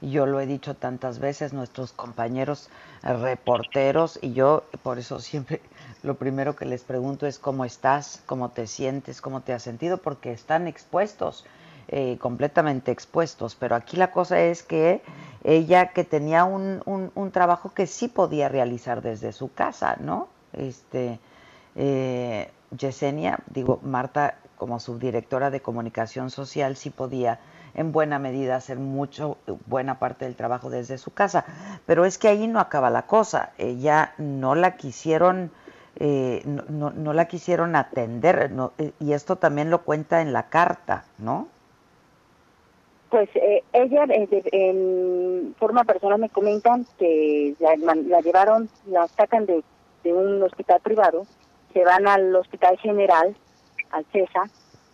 yo lo he dicho tantas veces, nuestros compañeros reporteros, y yo por eso siempre lo primero que les pregunto es cómo estás, cómo te sientes, cómo te has sentido, porque están expuestos, eh, completamente expuestos. Pero aquí la cosa es que ella que tenía un, un, trabajo que sí podía realizar desde su casa, ¿no? Este, eh, Yesenia, digo, Marta como subdirectora de comunicación social sí podía en buena medida hacer mucho, buena parte del trabajo desde su casa. Pero es que ahí no acaba la cosa. Ella no la quisieron, eh, no, no, la quisieron atender, eh, y esto también lo cuenta en la carta, ¿no? Pues eh, ella en forma personal me comentan que la, llevaron, la sacan de, de un hospital privado, se van al hospital general, al CESA,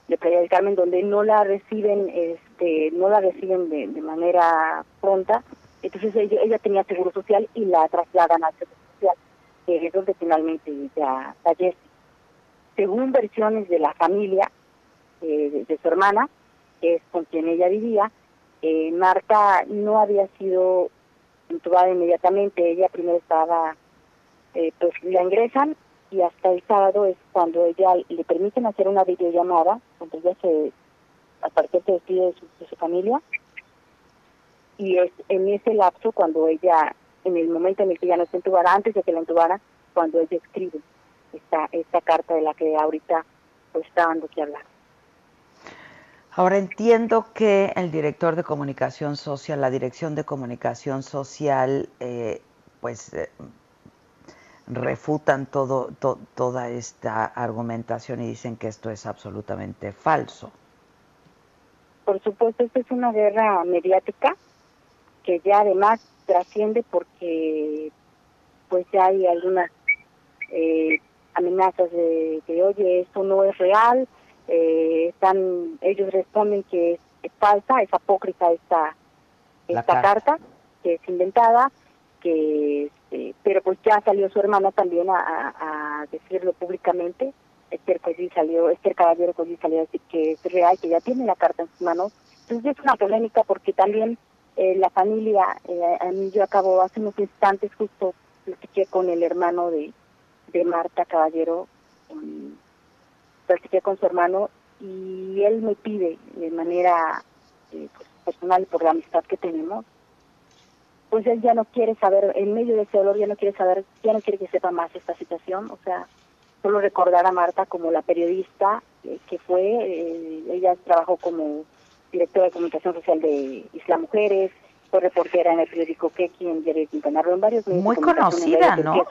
de Playa del Carmen donde no la reciben este no la reciben de, manera pronta. Entonces ella, tenía seguro social y la trasladan al seguro social que es donde finalmente ya fallece. Según versiones de la familia eh, de, su hermana que es con quien ella vivía eh, Marta no había sido intubada inmediatamente. Ella primero estaba eh, pues la ingresan y hasta el sábado es cuando ella le permiten hacer una videollamada, cuando ella se, aparte se despide de su, de su familia, y es en ese lapso cuando ella, en el momento en el que ya no se entubara, antes de que la entubara, cuando ella escribe esta, esta carta de la que ahorita pues, está dando que hablar. Ahora entiendo que el director de comunicación social, la dirección de comunicación social, eh, pues eh, refutan todo, toda esta argumentación y dicen que esto es absolutamente falso. Por supuesto, esto es una guerra mediática que ya además trasciende porque pues ya hay algunas eh, amenazas de que oye esto no es real eh, están ellos responden que es falsa, es apócrifa esta, esta carta. que es inventada, que este, pero pues ya salió su hermana también a, decirlo públicamente. Esther Collí salió, Esther Caballero Collí salió a decir que es real, que ya tiene la carta en sus manos. Entonces es una polémica porque también eh, la familia, eh, yo acabo hace unos instantes justo platiqué con el hermano de, de Marta Caballero, platiqué con su hermano y él me pide de manera eh, pues, personal por la amistad que tenemos, pues él ya no quiere saber, en medio de ese dolor ya no quiere saber, ya no quiere que sepa más esta situación, o sea, solo recordar a Marta como la periodista eh, que fue, eh, ella trabajó como directora de comunicación social de Isla Mujeres, fue reportera en el periódico Keki en Diario de Quintana Roo, en varios medios Muy conocida, ¿no?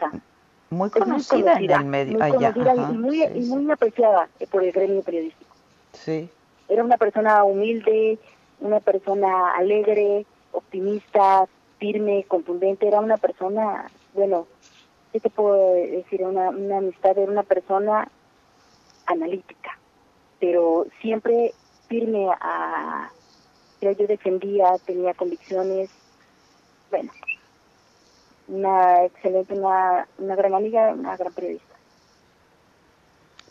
Muy conocida, en el medio. Muy conocida y, muy, y muy apreciada por el gremio periodístico. Sí. Era una persona humilde, una persona alegre, optimista, firme, contundente. Era una persona, bueno, ¿qué te puedo decir? Una, amistad, era una persona analítica, pero siempre firme a... Yo defendía, tenía convicciones, bueno, una excelente, una, una gran amiga, una gran periodista.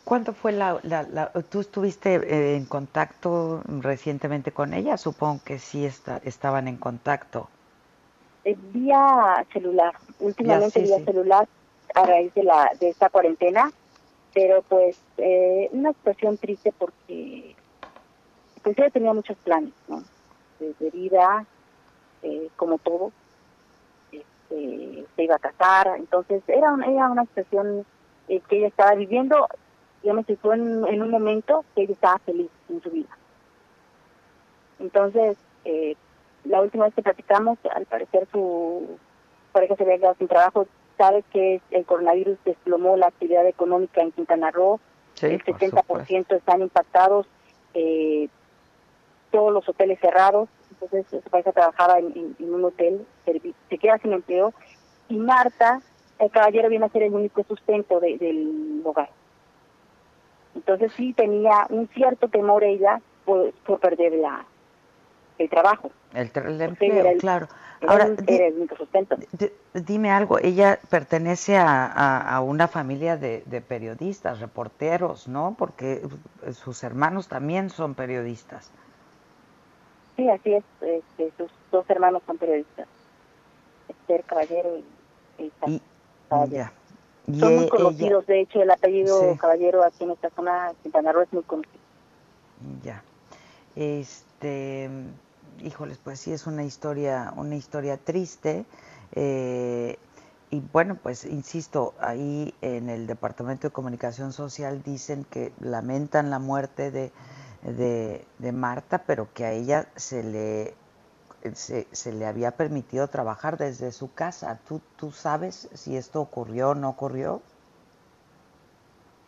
¿Cuándo fue la, la, ¿Tú estuviste eh, en contacto recientemente con ella? Supongo que sí está, estaban en contacto. Eh, vía celular, últimamente vía celular a raíz de, la, de esta cuarentena, pero pues eh, una situación triste porque pues ella tenía muchos planes, ¿no? De, vida, eh, como todo, este, se iba a casar, entonces era, una, era una situación que ella estaba viviendo yo me situó en, en un momento que ella estaba feliz en su vida. Entonces, eh, la última vez que platicamos, al parecer su pareja se había quedado sin trabajo, sabe que el coronavirus desplomó la actividad económica en Quintana Roo, el 70% están impactados, eh, todos los hoteles cerrados, entonces su pareja trabajaba en, un hotel, se queda sin empleo, y Marta, el caballero, viene a ser el único sustento del hogar. Entonces sí tenía un cierto temor ella por, perder la, el trabajo. El, empleo, claro. Ahora, dime algo, ella pertenece a, una familia de, periodistas, reporteros, ¿no? Porque sus hermanos también son periodistas. Sí, así es, este, sus dos hermanos son periodistas, Esther Caballero y, y Caballero. Son muy conocidos, de hecho, el apellido Caballero aquí en esta zona, Quintana Roo, es muy conocido. Ya. Este, híjoles, pues sí es una historia, una historia triste. Eh, y bueno, pues insisto, ahí en el Departamento de Comunicación Social dicen que lamentan la muerte de, de, Marta, pero que a ella se le se, se, le había permitido trabajar desde su casa. ¿Tú, tú sabes si esto ocurrió o no ocurrió?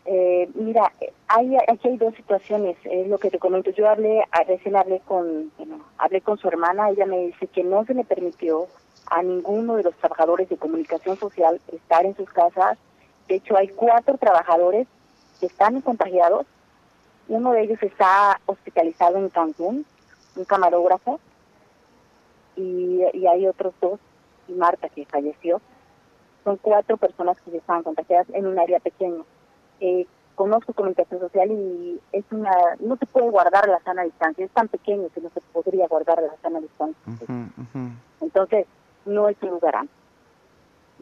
Eh, mira, hay, aquí hay dos situaciones, es lo que te comento. Yo hablé, recién hablé con, bueno, hablé con su hermana, ella me dice que no se le permitió a ninguno de los trabajadores de comunicación social estar en sus casas. De hecho, hay cuatro trabajadores que están contagiados. Uno de ellos está hospitalizado en Cancún, un camarógrafo, y, y hay otros dos, y Marta que falleció. Son cuatro personas que estaban contagiadas en un área pequeño. Eh, conozco comunicación social y es una no se puede guardar la sana distancia, es tan pequeño que no se podría guardar la sana distancia. Entonces, no es un lugar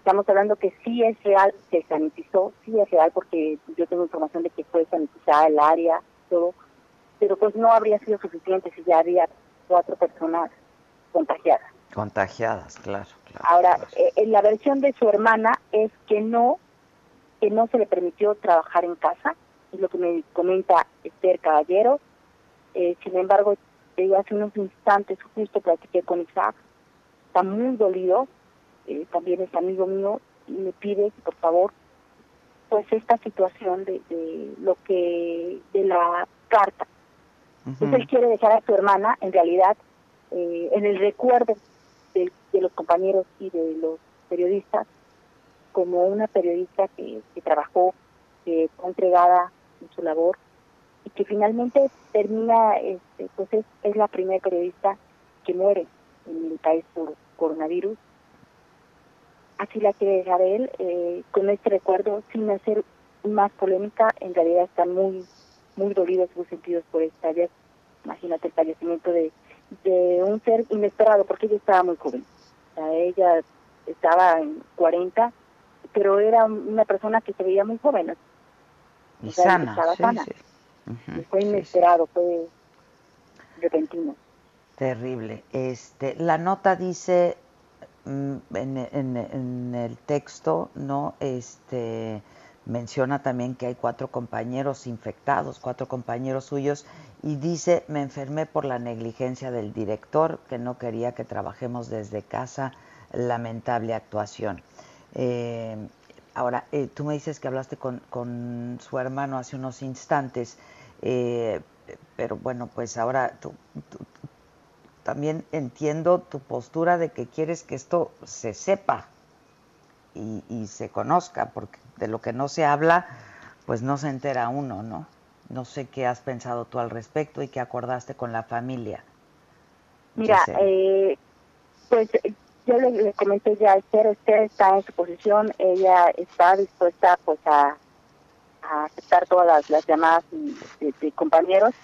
Estamos hablando que sí es real, se sanitizó, sí es real porque yo tengo información de que fue sanitizada el área, todo, pero pues no habría sido suficiente si ya había cuatro personas contagiadas. Contagiadas, claro. Ahora, eh, en la versión de su hermana es que no, que no se le permitió trabajar en casa, es lo que me comenta Esther Caballero. Eh, sin embargo, hace unos instantes justo platiqué con Isaac, está muy dolido, eh, también es amigo mío, y me pide que por favor, pues esta situación de, lo que, de la carta. Entonces él quiere dejar a su hermana, en realidad, eh, en el recuerdo de, los compañeros y de los periodistas como una periodista que, trabajó, que fue entregada en su labor y que finalmente termina, este, pues es, es la primera periodista que muere en el país por coronavirus. Así la quiere dejar él, eh, con este recuerdo, sin hacer más polémica, en realidad están muy, muy dolidos sus sentidos por esta vez. Imagínate el fallecimiento de, un ser inesperado, porque ella estaba muy joven. O ella estaba en 40, pero era una persona que se veía muy joven. Y sana, sí, sana. fue inesperado, fue repentino. Terrible. Este, la nota dice mm, en, en, en, el texto, no, este, menciona también que hay cuatro compañeros infectados, cuatro compañeros suyos, y dice me enfermé por la negligencia del director que no quería que trabajemos desde casa. Lamentable actuación. Eh, ahora, eh, tú me dices que hablaste con, con, su hermano hace unos instantes, eh, pero bueno, pues ahora tú, tú, también entiendo tu postura de que quieres que esto se sepa y, y, se conozca, porque de lo que no se habla, pues no se entera uno, ¿no? No sé qué has pensado tú al respecto y qué acordaste con la familia. Mira, eh, pues yo le, comenté ya a Esther, Esther está en su posición, ella está dispuesta pues a, aceptar todas las, llamadas de, de, compañeros.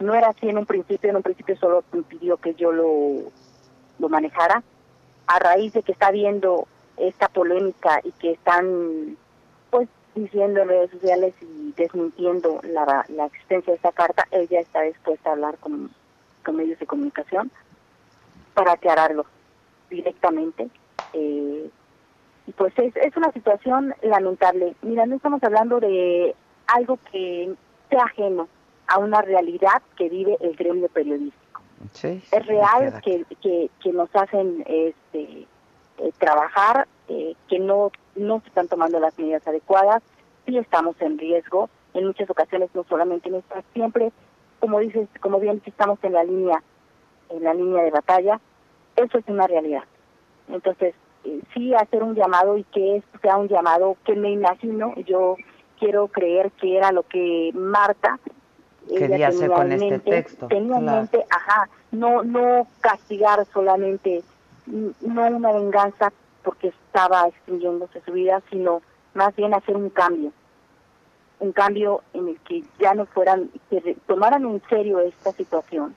No era así en un principio, en un principio solo pidió que yo lo, lo manejara. A raíz de que está viendo esta polémica y que están pues diciendo en redes sociales y desmintiendo la, la existencia de esta carta, ella está dispuesta a hablar con, con medios de comunicación para aclararlo directamente. Eh, y pues es, es una situación lamentable. Mira, no estamos hablando de algo que sea ajeno a una realidad que vive el gremio periodístico. Sí, es real que, que, que, nos hacen este eh, trabajar, eh, que no, no se están tomando las medidas adecuadas, sí estamos en riesgo, en muchas ocasiones no solamente en esta, siempre, como dices, como bien estamos en la línea, en la línea de batalla, eso es una realidad. Entonces, eh, sí hacer un llamado y que esto sea un llamado que me imagino, yo quiero creer que era lo que Marta quería hacer con este mente, texto. Tenía en mente, ajá, no, no castigar solamente, no una venganza porque estaba extinguiéndose su vida, sino más bien hacer un cambio, un cambio en el que ya no fueran, que tomaran en serio esta situación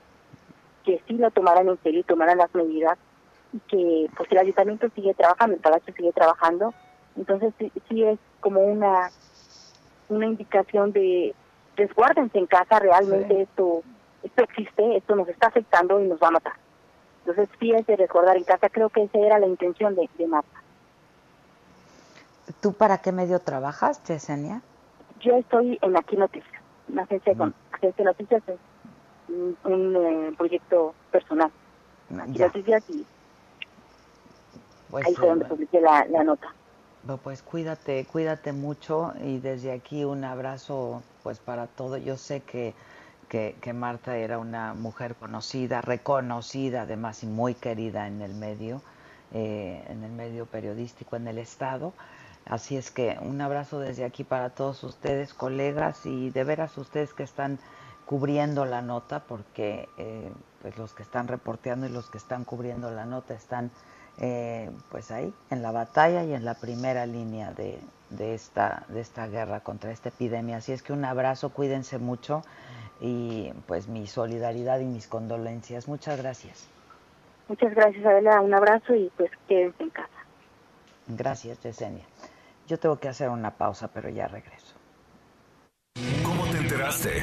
que sí lo tomaran en serio y tomaran las medidas y que pues el ayuntamiento sigue trabajando, el palacio sigue trabajando, entonces sí, sí es como una una indicación de resguárdense en casa, realmente sí. esto esto existe, esto nos está afectando y nos va a matar. Entonces sí es de resguardar en casa, creo que esa era la intención de, de Marta. ¿Tú para qué medio trabajas, Yesenia? Yo estoy en Aquí Noticias, una agencia, mm. con, agencia de noticias un, un eh, proyecto personal. Aquí Ya. noticias y Pues, ahí fue donde publiqué la, la nota. Pues cuídate, cuídate mucho y desde aquí un abrazo pues para todo. Yo sé que, que, que Marta era una mujer conocida, reconocida además y muy querida en el medio, eh, en el medio periodístico, en el Estado. Así es que un abrazo desde aquí para todos ustedes, colegas, y de veras ustedes que están cubriendo la nota, porque eh, pues los que están reporteando y los que están cubriendo la nota están eh, pues ahí, en la batalla y en la primera línea de, de, esta, de esta guerra contra esta epidemia. Así es que un abrazo, cuídense mucho y pues mi solidaridad y mis condolencias. Muchas gracias. Muchas gracias, Adela. Un abrazo y pues quédense en casa. Gracias, Yesenia. Yo tengo que hacer una pausa, pero ya regreso. ¿Cómo te enteraste?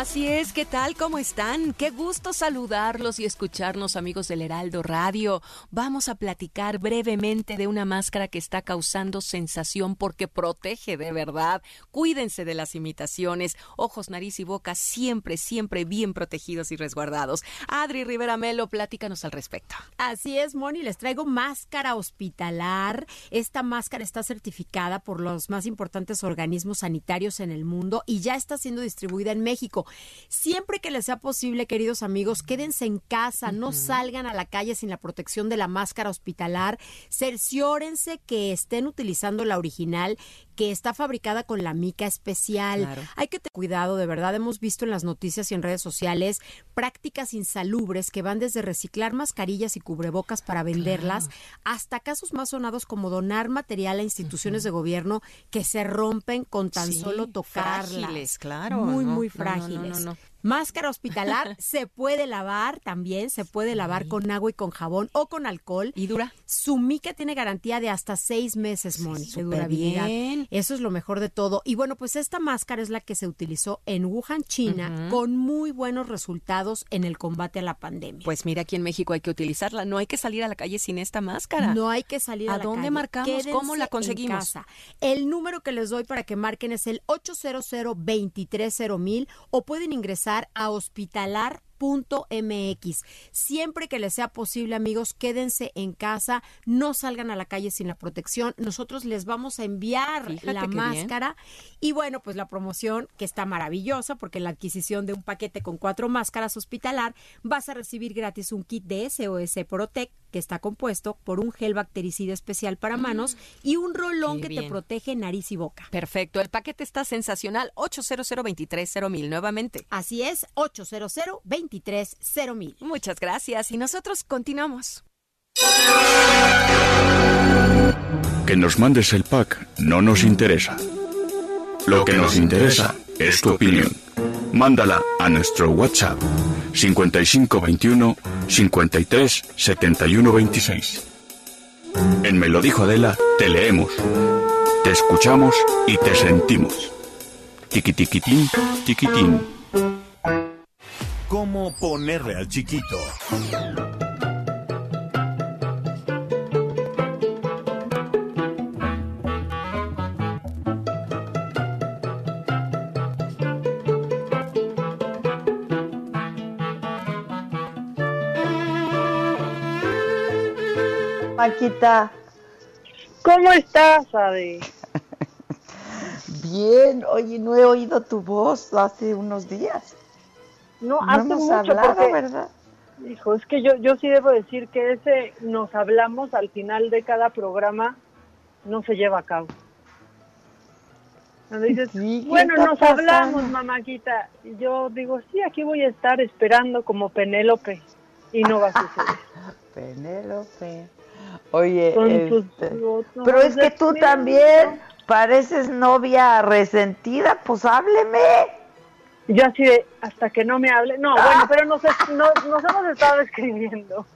Así es, ¿qué tal? ¿Cómo están? Qué gusto saludarlos y escucharnos amigos del Heraldo Radio. Vamos a platicar brevemente de una máscara que está causando sensación porque protege de verdad. Cuídense de las imitaciones. Ojos, nariz y boca siempre, siempre bien protegidos y resguardados. Adri Rivera Melo, platícanos al respecto. Así es, Moni, les traigo máscara hospitalar. Esta máscara está certificada por los más importantes organismos sanitarios en el mundo y ya está siendo distribuida en México. Siempre que les sea posible, queridos amigos, quédense en casa, no salgan a la calle sin la protección de la máscara hospitalar. Cerciórense que estén utilizando la original, que está fabricada con la mica especial. Hay que tener cuidado, de verdad. Hemos visto en las noticias y en redes sociales prácticas insalubres que van desde reciclar mascarillas y cubrebocas para venderlas hasta casos más sonados como donar material a instituciones de gobierno que se rompen con tan solo tocarlas. Frágiles, claro. Muy, ¿no? muy frágiles. no, no. Máscara hospitalar se puede lavar también, se puede lavar con agua y con jabón o con alcohol. ¿Y dura? Su mica tiene garantía de hasta seis meses, Moni, de durabilidad. bien. Eso es lo mejor de todo. Y bueno, pues esta máscara es la que se utilizó en Wuhan, China, con muy buenos resultados en el combate a la pandemia. Pues mira, aquí en México hay que utilizarla. No hay que salir a la calle sin esta máscara. No hay que salir a, ¿A la dónde calle. marcamos? Quédense ¿Cómo la en conseguimos? casa. El número que les doy para que marquen es el 800 230 o pueden ingresar a hospitalar.mx. Siempre que les sea posible, amigos, quédense en casa, no salgan a la calle sin la protección. Nosotros les vamos a enviar Fíjate la bien. máscara y bueno, pues la promoción que está maravillosa porque la adquisición de un paquete con cuatro máscaras hospitalar vas a recibir gratis un kit de SOS Protec que está compuesto por un gel bactericida especial para manos y un rolón Qué que te protege nariz y boca. Perfecto, el paquete está sensacional. 800 230 nuevamente. Así es, 800 230 Muchas gracias y nosotros continuamos. Que nos mandes el pack no nos interesa. Lo que nos interesa es tu opinión. Mándala a nuestro WhatsApp 5521 53 71 26. En Me lo dijo Adela, te leemos, te escuchamos y te sentimos. Tiquitiquitín, tiquitín. ¿Cómo ponerle al chiquito? Maquita, ¿Cómo estás, Ade? bien. Oye, no he oído tu voz hace unos días. No, No hace hemos mucho hablado, porque, ¿verdad? hijo, es que yo, yo sí debo decir que ese nos hablamos al final de cada programa no se lleva a cabo. Cuando dices, Sí, ¿qué bueno, nos pasando? hablamos, mamáquita. Y yo digo, sí, aquí voy a estar esperando como Penélope. Y no va a suceder. Penélope. Oye, este, pero es que tú también pareces novia resentida, pues hábleme. Yo así de, hasta que no me hable. No, bueno, pero nos, es- no- nos hemos estado escribiendo.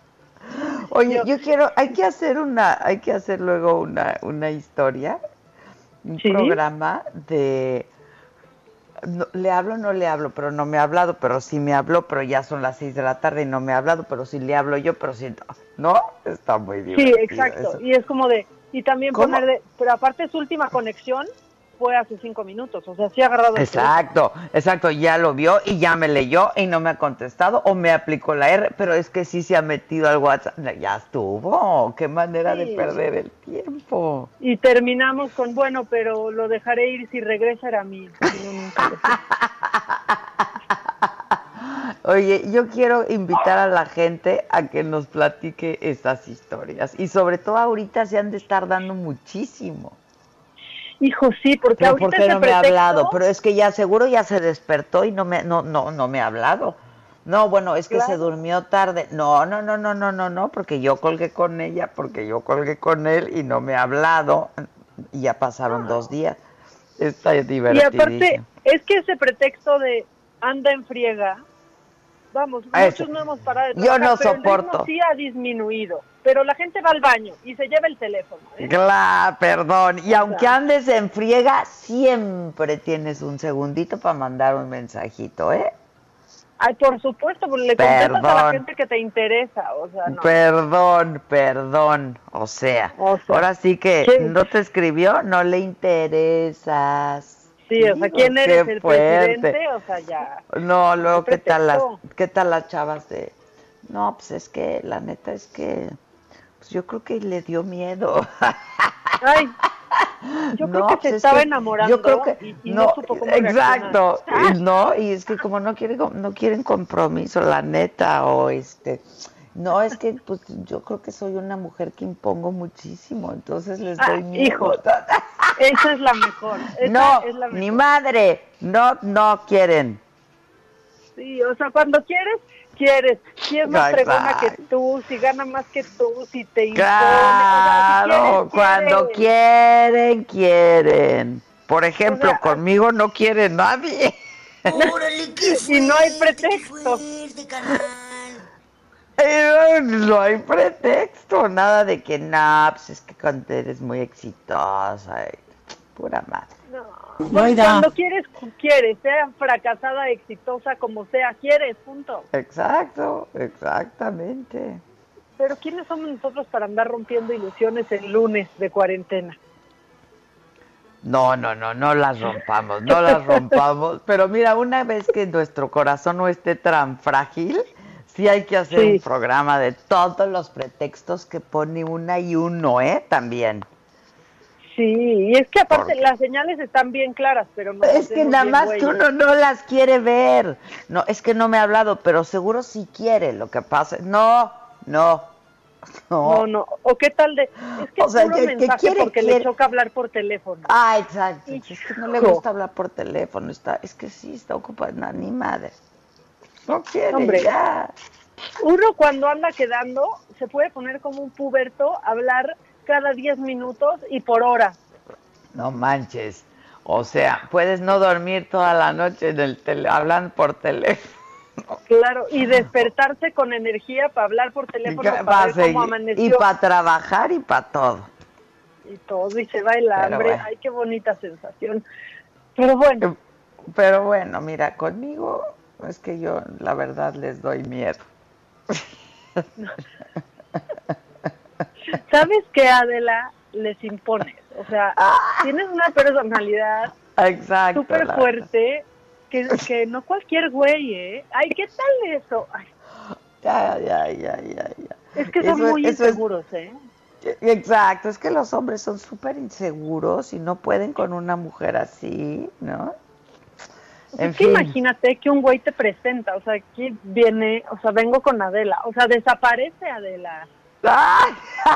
Oye, yo quiero, hay que hacer una, hay que hacer luego una, una historia, un Sí. programa de, no, le hablo o no le hablo, pero no me ha hablado, pero sí me habló, pero ya son las seis de la tarde y no me ha hablado, pero sí le hablo yo, pero sí, no, ¿no? Está muy Sí, divertido. exacto. eso. Y es como de, y también ¿Cómo? poner de, pero aparte su última conexión fue hace cinco minutos, o sea, sí ha agarrado el Exacto, exacto, ya lo vio y ya me leyó y no me ha contestado o me aplicó la R, pero es que sí se ha metido al WhatsApp. Ya estuvo, qué manera de perder el tiempo. Y terminamos con, bueno, pero lo dejaré ir si regresa lo sé. Oye, yo quiero invitar a la gente a que nos platique esas historias y sobre todo ahorita se han de estar dando muchísimo. Hijo, sí, porque Pero ahorita ¿por qué no me ha hablado? Pero es que ya seguro ya se despertó y no me no no no me ha hablado. No, bueno, es que se durmió tarde. No, no, no, no, no, no, no, porque yo colgué con ella, porque yo colgué con él y no me ha hablado. Y ya pasaron dos días. Está Y divertidísimo. aparte, es que ese pretexto de anda en friega, Vamos, muchos no hemos parado de Yo trabajar, no pero el ritmo soporto. sí ha disminuido, pero la gente va al baño y se lleva el teléfono. ¿eh? Claro, perdón. Y aunque andes en friega, siempre tienes un segundito para mandar un mensajito, ¿eh? Ay, por supuesto, porque le contestas a la gente que te interesa, o sea, no. Perdón, perdón. O sea, O sea, ahora sí que ¿quién- no te escribió, no le interesas. Sí, o sea, ¿quién eres el fuerte. presidente? O sea, ya. No, luego, Qué ¿qué tal, las. ¿qué tal las chavas de...? No, pues es que, la neta es que... Pues yo creo que le dio miedo. Ay, yo creo No, que pues se es estaba que enamorando Yo creo que y, y no, no, supo cómo exacto, y no, y es que como no quieren no quieren compromiso, la neta o este no, es que pues yo creo que soy una mujer que impongo muchísimo, entonces les Ah, doy miedo. hijo, esa es la mejor. esa no, es la ni madre, no, no quieren. Sí, o sea, cuando quieres, quieres. Si es más fregona que tú, si gana más que tú, si te impone. Claro, o sea, si quieres, cuando quieres. quieren, quieren. Por ejemplo, conmigo no quiere nadie. y no hay pretexto. Eh, No hay pretexto, nada de que no, pues es que cuando eres muy exitosa, y pura madre. No. Cuando quieres, quieres. Sea fracasada, exitosa, como sea, quieres, punto. Exacto, exactamente. Pero ¿quiénes somos nosotros para andar rompiendo ilusiones el lunes de cuarentena? No, no, no, no las rompamos, no las rompamos. Pero mira, una vez que nuestro corazón no esté tan frágil, sí hay que hacer Sí. un programa de todos los pretextos que pone una y uno, ¿eh? También. Sí, y es que aparte las señales están bien claras, pero no Es que nada más que uno no las quiere ver. No, es que no me ha hablado, pero seguro sí quiere. Lo que pasa, no, no, no. No, no. ¿O qué tal de.? Es que O es sea, puro que- quiere, porque quiere. le choca hablar por teléfono. Ah, exacto. Es que no le gusta hablar por teléfono. Está, es que sí, está ocupada. No, ni madre. No quiere, Hombre, ya. uno cuando anda quedando se puede poner como un puberto, hablar cada 10 minutos y por hora. No manches. O sea, puedes no dormir toda la noche en el tele, hablando por teléfono. Claro, y despertarse con energía para hablar por teléfono, para ver cómo seguir. Y amaneció para trabajar y para todo. y todo, y se va el hambre. bueno. Ay, qué bonita sensación. Pero bueno, Pero bueno, mira, conmigo es que yo la verdad les doy miedo. ¿sabes qué, Adela? Les impones. O sea, tienes una personalidad súper fuerte que, que no cualquier güey, ¿eh? Ay, ¿qué tal eso? Ay, Ya, ya, ya, ya, ya. es que son Eso- muy eso es- inseguros, ¿eh? Exacto, es que los hombres son súper inseguros y no pueden con una mujer así, ¿no? En es que imagínate que un güey te presenta, o sea, aquí viene, o sea, vengo con Adela, o sea, desaparece Adela. ¡Ay!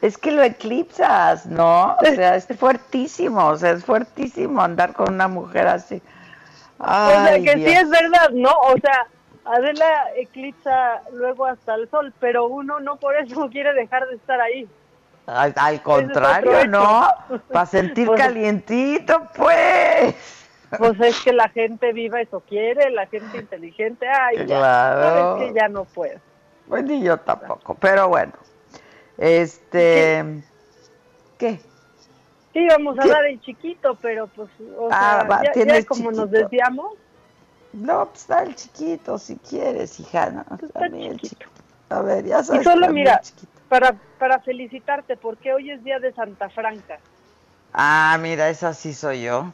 Es que lo eclipsas, ¿no? O sea, es fuertísimo, o sea, es fuertísimo andar con una mujer así. o sea, Ay, que Dios. sí es verdad, ¿no? O sea, Adela eclipsa luego hasta el sol, pero uno no por eso quiere dejar de estar ahí. Al, al contrario, hecho. ¿no? Para sentir calientito, pues. Pues es que la gente viva eso quiere, la gente inteligente, ay, ya, Claro. sabes que ya no puedo. Pues ni yo tampoco, pero bueno. Este. ¿Qué? Sí, íbamos a ¿Qué? dar el chiquito, pero pues, o Ah, sea, va, ya, tienes ya como nos desviamos, No, pues da el chiquito si quieres, hija. No, a mí el chiquito. A ver, ya y sabes. solo a mí mira, para, para felicitarte, porque hoy es día de Santa Franca. Ah, mira, esa sí soy yo.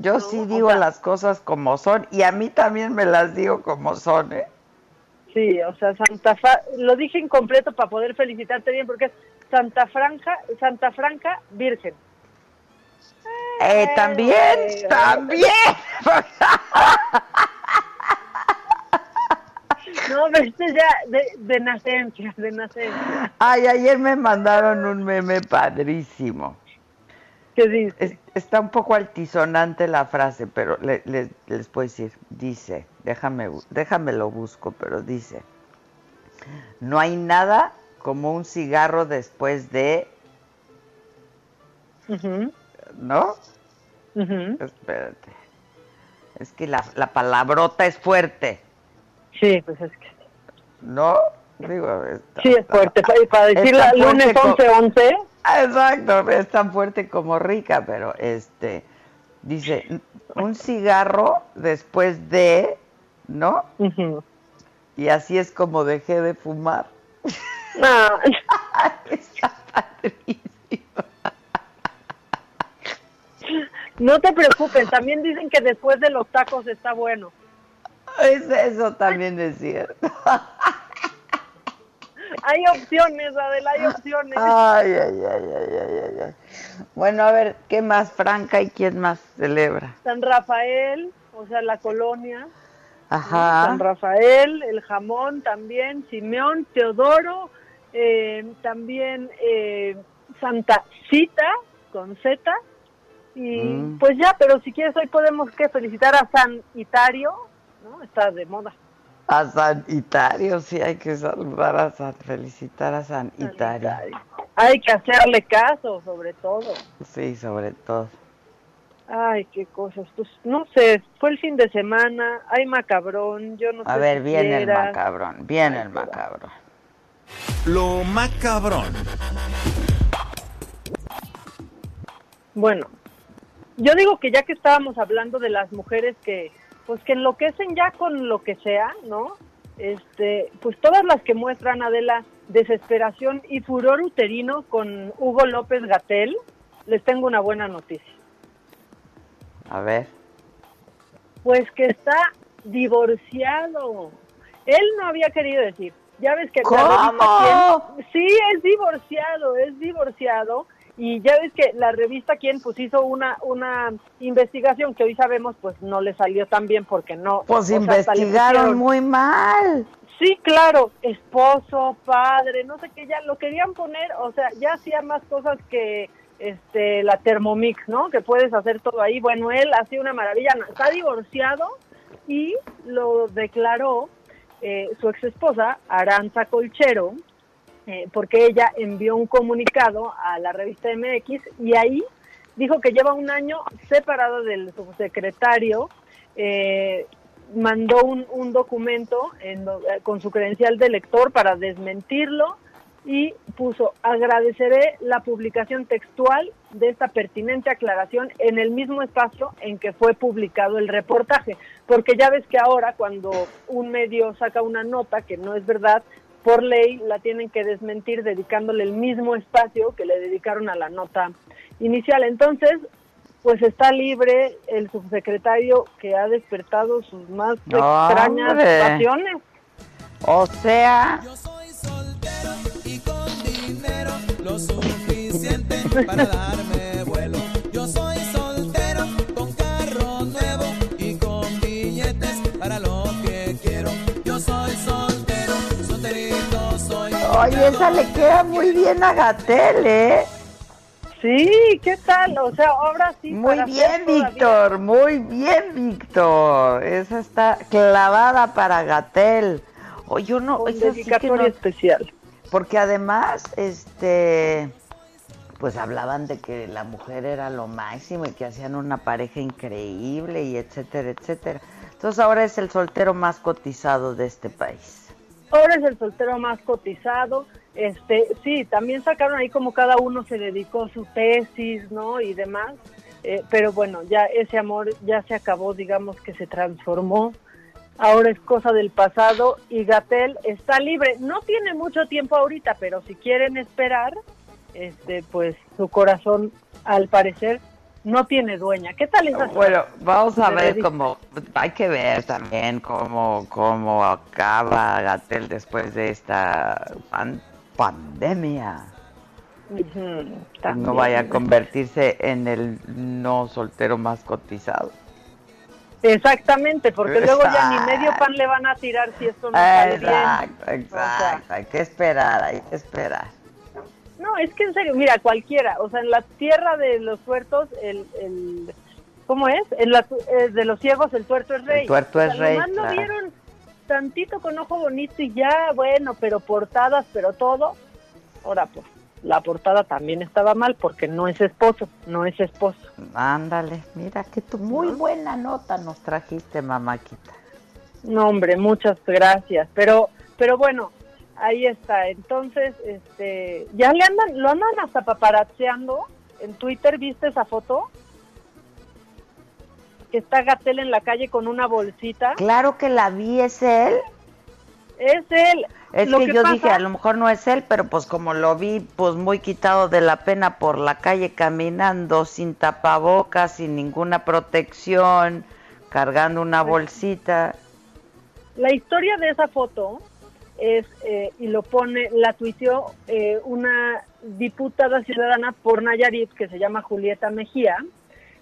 Yo No, sí o digo sea- las cosas como son y a mí también me las digo como son, ¿eh? Sí, o sea, Santa Fa lo dije incompleto para poder felicitarte bien, porque es Santa Franca, Santa Franca Virgen. Eh, también, Eh, también. No, pero este ya de, de nacencia, de nacencia. Ay, ayer me mandaron un meme padrísimo. ¿Qué dice? Es- está un poco altisonante la frase, pero le- le- les puedo decir, dice, déjame, déjame lo busco, pero dice, no hay nada como un cigarro después de. ¿no? Espérate. Es que la, la palabrota es fuerte. Sí, pues es que. ¿No? Digo, está- Sí, es fuerte. Para, para decir la lunes fuerte co- 11-11, Ah, Exacto, es tan fuerte como rica, pero este dice un cigarro después de, ¿no? Y así es como dejé de fumar. Ah. Está padrísimo. no te preocupes. También dicen que después de los tacos está bueno. Es- Eso también es cierto. Hay opciones, Adela, hay opciones. Ay, ay, ay, ay, ay, ay, ay. Bueno, a ver, ¿qué más Franca y quién más celebra? San Rafael, o sea, la colonia. Ajá. San Rafael, el jamón también, Simeón, Teodoro, eh, también eh, Santa Cita con Z. Y Mm. pues ya, pero si quieres hoy podemos que felicitar a San Itario, ¿no? Está de moda. A San Itario, sí, hay que saludar a San, felicitar a San Itario. Hay que hacerle caso, sobre todo. Sí, sobre todo. Ay, qué cosas. Pues no sé, fue el fin de semana, hay macabrón, yo no sé A ver, si viene el macabrón, viene el macabrón. Lo macabrón. Bueno, yo digo que ya que estábamos hablando de las mujeres que, pues que enloquecen ya con lo que sea, ¿no? Este, pues todas las que muestran Adela desesperación y furor uterino con Hugo López Gatel, les tengo una buena noticia. A ver. Pues que está divorciado. Él no había querido decir. Ya ves que ¿Cómo? sí, es divorciado, es divorciado. Y ya ves que la revista Quién pues hizo una una investigación que hoy sabemos pues no le salió tan bien porque no. Pues investigaron pusieron- muy mal. Sí, claro, esposo, padre, no sé qué, ya lo querían poner, o sea, ya hacía más cosas que este la Thermomix, ¿no? Que puedes hacer todo ahí. Bueno, él hacía una maravilla, está divorciado y lo declaró eh, su ex esposa, Aranza Colchero, eh, porque ella envió un comunicado a la revista MX y ahí dijo que lleva un año separado del subsecretario, eh, mandó un, un documento en eh, con su credencial de lector para desmentirlo y puso agradeceré la publicación textual de esta pertinente aclaración en el mismo espacio en que fue publicado el reportaje, porque ya ves que ahora cuando un medio saca una nota que no es verdad, por ley la tienen que desmentir dedicándole el mismo espacio que le dedicaron a la nota inicial. Entonces, pues está libre el subsecretario que ha despertado sus más extrañas pasiones. O sea, lo suficiente para darme oye, esa le queda muy bien a Gatel, ¿eh? Sí, ¿qué tal? O sea, ahora sí. Muy para bien, Víctor, muy bien, Víctor. Esa está clavada para Gatel. Oye, yo no, Con esa sí que dedicatoria no- especial. Porque además, este, pues hablaban de que la mujer era lo máximo y que hacían una pareja increíble y etcétera, etcétera. Entonces ahora es el soltero más cotizado de este país. Ahora es el soltero más cotizado. Este, sí, también sacaron ahí como cada uno se dedicó su tesis, ¿no? Y demás. Eh, pero bueno, ya ese amor ya se acabó, digamos que se transformó. Ahora es cosa del pasado y Gatel está libre. No tiene mucho tiempo ahorita, pero si quieren esperar, este, pues su corazón, al parecer, no tiene dueña. ¿Qué tal esa? Bueno, vamos a ver dedica- cómo, hay que ver también cómo, cómo acaba Gatel después de esta pan- pandemia. Ujú, No vaya a convertirse en el no soltero más cotizado. Exactamente, porque luego ya ni medio pan le van a tirar si esto no sale bien. Exacto, exacto. Hay que esperar, hay que esperar. No, es que en serio, mira, cualquiera, o sea, en la tierra de los tuertos, el, el ¿cómo es? En la, eh, de los ciegos el tuerto es rey. El tuerto O sea, es rey, nomás claro. vieron tantito con ojo bonito y ya, bueno, pero portadas, pero todo. Ahora pues. la portada también estaba mal porque no es esposo, no es esposo. Ándale, mira que tú muy buena nota nos trajiste, mamáquita. No, hombre, muchas gracias. Pero, pero bueno, ahí está. Entonces, este, ya le andan, lo andan hasta paparazzeando. En Twitter, ¿viste esa foto? Que está Gatel en la calle con una bolsita. Claro que la vi, ¿es él? Es él. Es Lo que, yo pasa- dije, a lo mejor no es él, pero pues como lo vi, pues muy quitado de la pena por la calle caminando, sin tapabocas, sin ninguna protección, cargando una bolsita. La historia de esa foto es, eh, y lo pone, la tuiteó eh, una diputada ciudadana por Nayarit que se llama Julieta Mejía,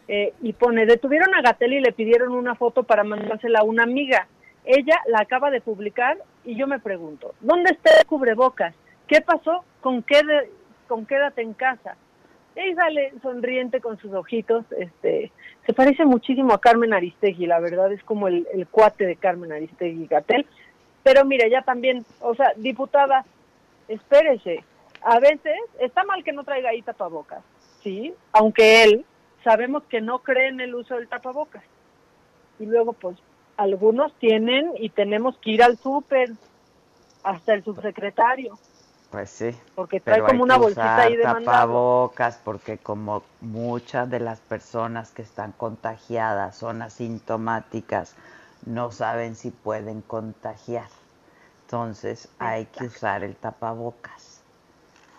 eh, y pone, detuvieron a Gatel y le pidieron una foto para mandársela a una amiga. Ella la acaba de publicar y yo me pregunto, ¿dónde está el cubrebocas? ¿Qué pasó? ¿Con qué de- con quédate en casa? Y sale sonriente con sus ojitos, este, se parece muchísimo a Carmen Aristegui, la verdad es como el, el cuate de Carmen Aristegui Gatel. Pero mire, ya también, o sea, diputada, espérese, a veces está mal que no traiga ahí tapabocas, ¿sí? Aunque él sabemos que no cree en el uso del tapabocas. Y luego, pues, algunos tienen y tenemos que ir al súper, hasta el subsecretario. Pues sí. Porque trae pero como hay una que bolsita usar ahí de mandado. tapabocas porque como muchas de las personas que están contagiadas son asintomáticas, no saben si pueden contagiar. Entonces hay que usar el tapabocas.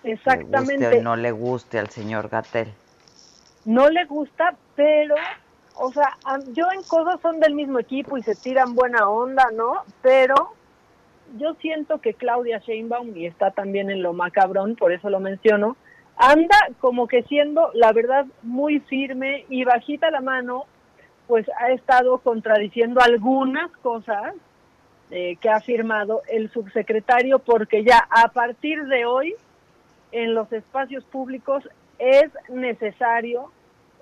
Le guste Exactamente. o no le guste al señor Gatel. no le gusta, pero, o sea, yo en cosas son del mismo equipo y se tiran buena onda, ¿no? Pero yo siento que Claudia Sheinbaum, y está también en lo macabrón, por eso lo menciono, anda como que siendo, la verdad, muy firme y bajita la mano, pues ha estado contradiciendo algunas cosas eh, que ha afirmado el subsecretario, porque ya a partir de hoy, en los espacios públicos es necesario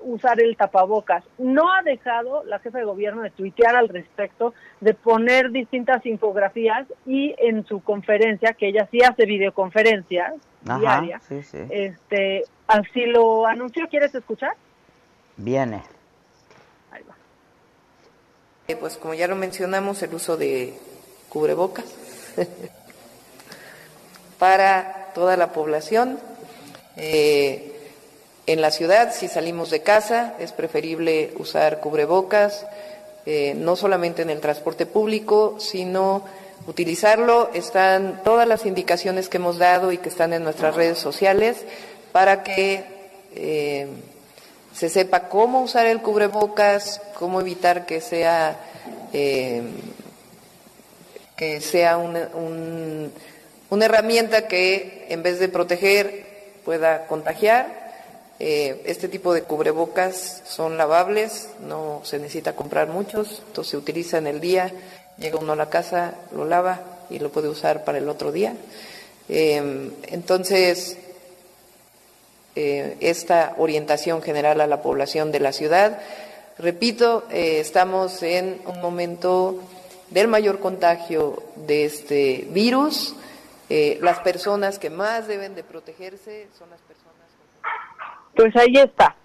usar el tapabocas. No ha dejado la jefa de gobierno de tuitear al respecto, de poner distintas infografías y en su conferencia, que ella sí hace videoconferencias Ajá, diarias, sí, sí. este, así lo anunció. ¿Quieres escuchar? Viene. Eh, Pues como ya lo mencionamos, el uso de cubrebocas para toda la población. Eh, en la ciudad, si salimos de casa, es preferible usar cubrebocas, eh, no solamente en el transporte público, sino utilizarlo. Están todas las indicaciones que hemos dado y que están en nuestras redes sociales para que eh, se sepa cómo usar el cubrebocas, cómo evitar que sea que sea una, un- una herramienta que en vez de proteger pueda contagiar. Eh, este tipo de cubrebocas son lavables, no se necesita comprar muchos, entonces se utiliza en el día, llega uno a la casa, lo lava y lo puede usar para el otro día. Eh, entonces, eh, esta orientación general a la población de la ciudad. Repito, estamos en un momento del mayor contagio de este virus. Eh, las personas que más deben de protegerse son las personas. Pues ahí está.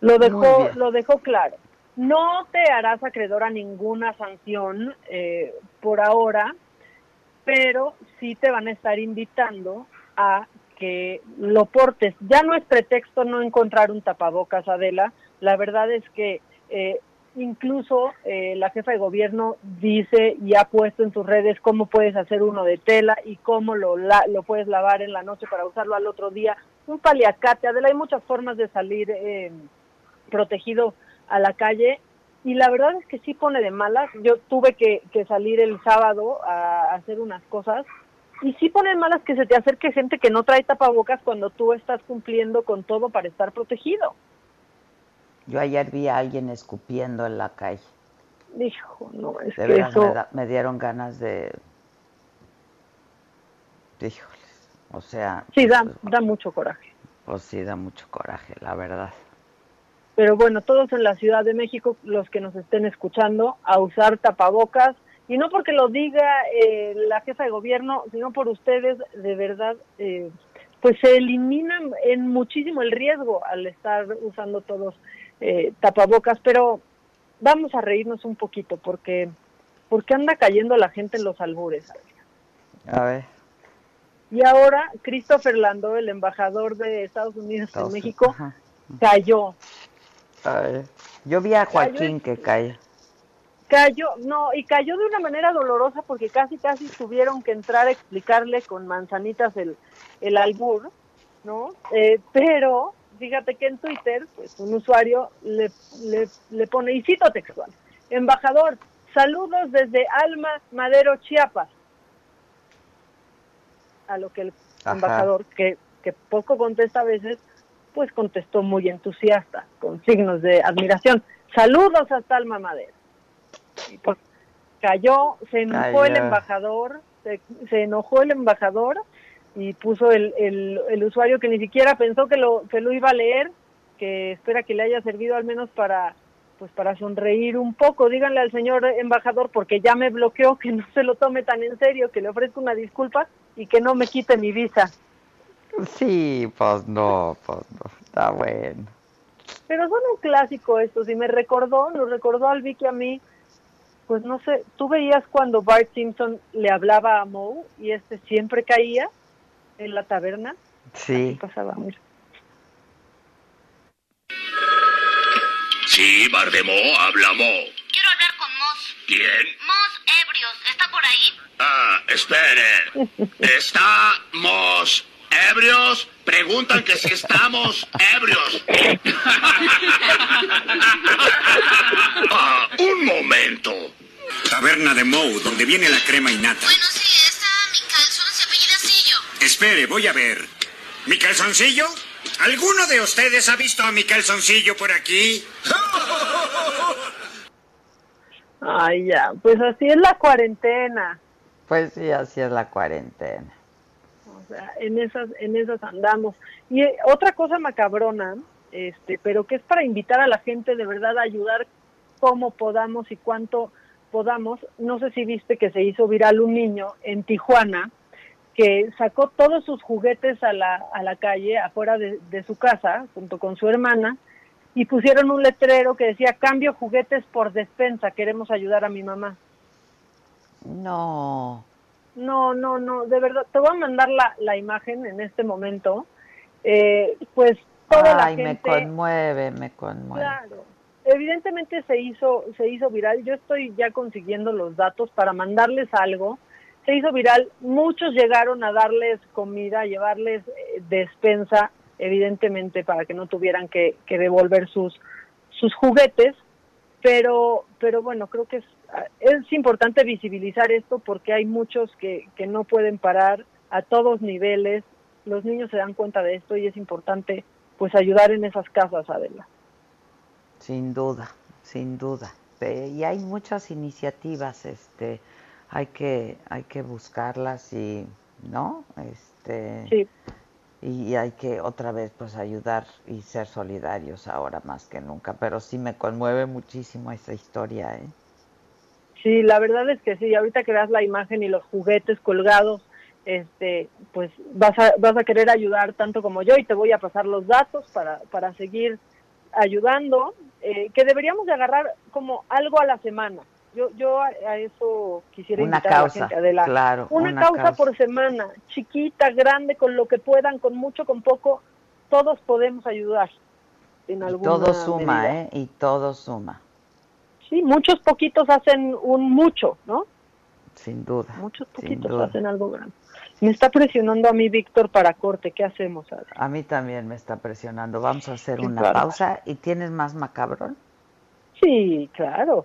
Lo dejó, lo dejó claro. No te harás acreedor a ninguna sanción eh, por ahora, pero sí te van a estar invitando a que lo portes. Ya no es pretexto no encontrar un tapabocas, Adela. La verdad es que eh, incluso eh, la jefa de gobierno dice y ha puesto en sus redes cómo puedes hacer uno de tela y cómo lo, la- lo puedes lavar en la noche para usarlo al otro día. Un paliacate, Adela, hay muchas formas de salir eh, protegido a la calle y la verdad es que sí pone de malas. Yo tuve que, que salir el sábado a hacer unas cosas y sí pone de malas que se te acerque gente que no trae tapabocas cuando tú estás cumpliendo con todo para estar protegido. Yo ayer vi a alguien escupiendo en la calle. Dijo, no, es De que veras eso... me, da- me dieron ganas de... Híjoles, o sea, Sí, da, da mucho coraje. pues sí da mucho coraje, la verdad. Pero bueno, todos en la Ciudad de México, los que nos estén escuchando, a usar tapabocas. Y no porque lo diga eh, la jefa de gobierno, sino por ustedes, de verdad, eh, pues se elimina en muchísimo el riesgo al estar usando todos eh, tapabocas, pero vamos a reírnos un poquito porque porque anda cayendo la gente en los albures. A ver. Y ahora Christopher Landó, el embajador de Estados Unidos en México, cayó. A ver. Yo vi a Joaquín que cayó. Cayó, no, y cayó de una manera dolorosa porque casi, casi tuvieron que entrar a explicarle con manzanitas el, el albur, ¿no? Eh, pero fíjate que en Twitter, pues un usuario le, le, le pone, y cito textual, embajador, saludos desde Alma Madero, Chiapas. A lo que el Ajá. embajador, que, que poco contesta a veces, pues contestó muy entusiasta, con signos de admiración. Saludos hasta Alma Madero. Y pues cayó, se enojó el embajador, se, se enojó el embajador y puso el, el, el usuario que ni siquiera pensó que lo, que lo iba a leer, que espera que le haya servido al menos para pues para sonreír un poco. Díganle al señor embajador porque ya me bloqueó que no se lo tome tan en serio, que le ofrezco una disculpa y que no me quite mi visa. Sí, pues no, pues no. Está bueno. Pero son un clásico estos y me recordó, nos recordó al Vicky a mí, pues no sé, tú veías cuando Bart Simpson le hablaba a Moe y este siempre caía en la taberna. Sí. Pasaba, mira. Sí, Bardemo, habla Mo. Quiero hablar con Moss. ¿Quién? Moss Ebrios, ¿está por ahí? Ah, espere. ¿Estamos ebrios? Preguntan que si estamos ebrios. Ah, un momento. Taberna de Moe, donde viene la crema innata. Bueno, sí, Espere, voy a ver. ¿Mi calzoncillo? ¿Alguno de ustedes ha visto a mi calzoncillo por aquí? Ay, ya, pues así es la cuarentena. Pues sí, así es la cuarentena. O sea, en esas, en esas andamos. Y eh, otra cosa macabrona, este, pero que es para invitar a la gente de verdad a ayudar como podamos y cuánto podamos. No sé si viste que se hizo viral un niño en Tijuana que sacó todos sus juguetes a la, a la calle, afuera de, de su casa, junto con su hermana, y pusieron un letrero que decía, cambio juguetes por despensa, queremos ayudar a mi mamá. No. No, no, no, de verdad, te voy a mandar la, la imagen en este momento. Eh, pues toda Ay, la me gente... conmueve, me conmueve. Claro. Evidentemente se hizo, se hizo viral. Yo estoy ya consiguiendo los datos para mandarles algo. Se hizo viral. Muchos llegaron a darles comida, llevarles eh, despensa, evidentemente para que no tuvieran que, que devolver sus, sus juguetes. Pero, pero bueno, creo que es, importante visibilizar esto porque hay muchos que, que no pueden parar a todos niveles. Los niños se dan cuenta de esto y es importante pues ayudar en esas casas, Adela. Sin duda, sin duda. Y hay muchas iniciativas, este, hay que, hay que buscarlas y, ¿no? Este, Sí. y hay que otra vez pues ayudar y ser solidarios ahora más que nunca. Pero sí me conmueve muchísimo esa historia, ¿eh? Sí, la verdad es que sí, ahorita que veas la imagen y los juguetes colgados, este, pues vas a, vas a querer ayudar tanto como yo y te voy a pasar los datos para, para seguir ayudando, eh, que deberíamos de agarrar como algo a la semana. Yo, yo a, a eso quisiera Una invitar a la causa, gente, Adela. claro, Una, una causa, causa. por semana, chiquita, grande, con lo que puedan, con mucho, con poco, todos podemos ayudar en alguna Todo suma, medida. ¿eh? Y todo suma, Sí, muchos poquitos hacen un mucho, ¿no? sin duda. Muchos poquitos duda. hacen algo grande. Me está presionando a mí Víctor para corte. ¿Qué hacemos? Adri? A mí también me está presionando. Vamos a hacer una pausa. ¿Y tienes más macabrón? Sí, claro.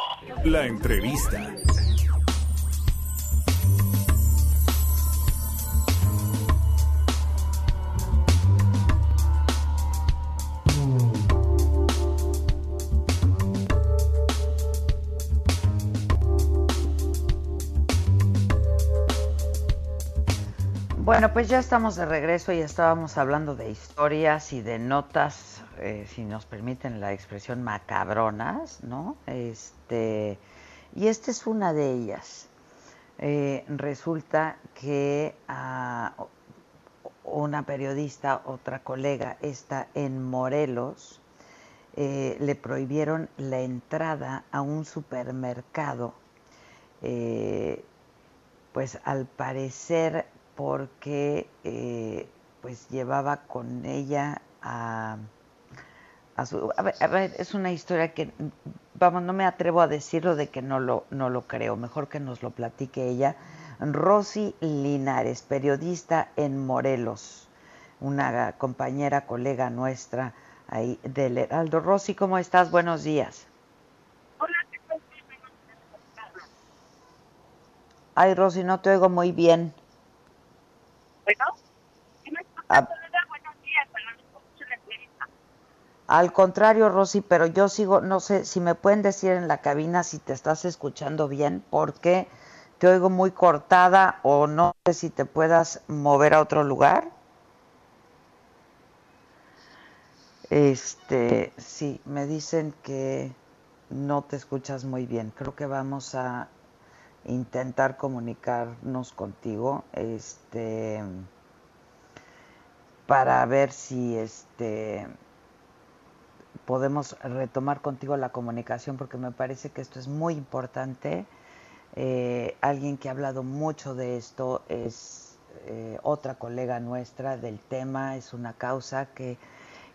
La entrevista. Bueno, pues ya estamos de regreso y estábamos hablando de historias y de notas eh, si nos permiten la expresión macabronas, ¿no? Este, y esta es una de ellas. Eh, resulta que a una periodista, otra colega, está en Morelos, eh, le prohibieron la entrada a un supermercado, pues al parecer porque pues llevaba con ella a, a su... A ver, a ver, es una historia que, vamos, no me atrevo a decirlo de que no lo, no lo creo, mejor que nos lo platique ella. Rosy Linares, periodista en Morelos, una compañera, colega nuestra ahí del Heraldo. Rosy, ¿cómo estás? Buenos días. Ay, Rosy, no te oigo muy bien. Bueno, Ah, buenos días, mucho la entrevista. Al contrario, Rosy, pero yo sigo, no sé si me pueden decir en la cabina si te estás escuchando bien, porque te oigo muy cortada o no sé si te puedas mover a otro lugar. Este, sí, me dicen que no te escuchas muy bien. Creo que vamos a intentar comunicarnos contigo, este, para ver si este podemos retomar contigo la comunicación, porque me parece que esto es muy importante. Eh, alguien que ha hablado mucho de esto es eh, otra colega nuestra del tema, es una causa que,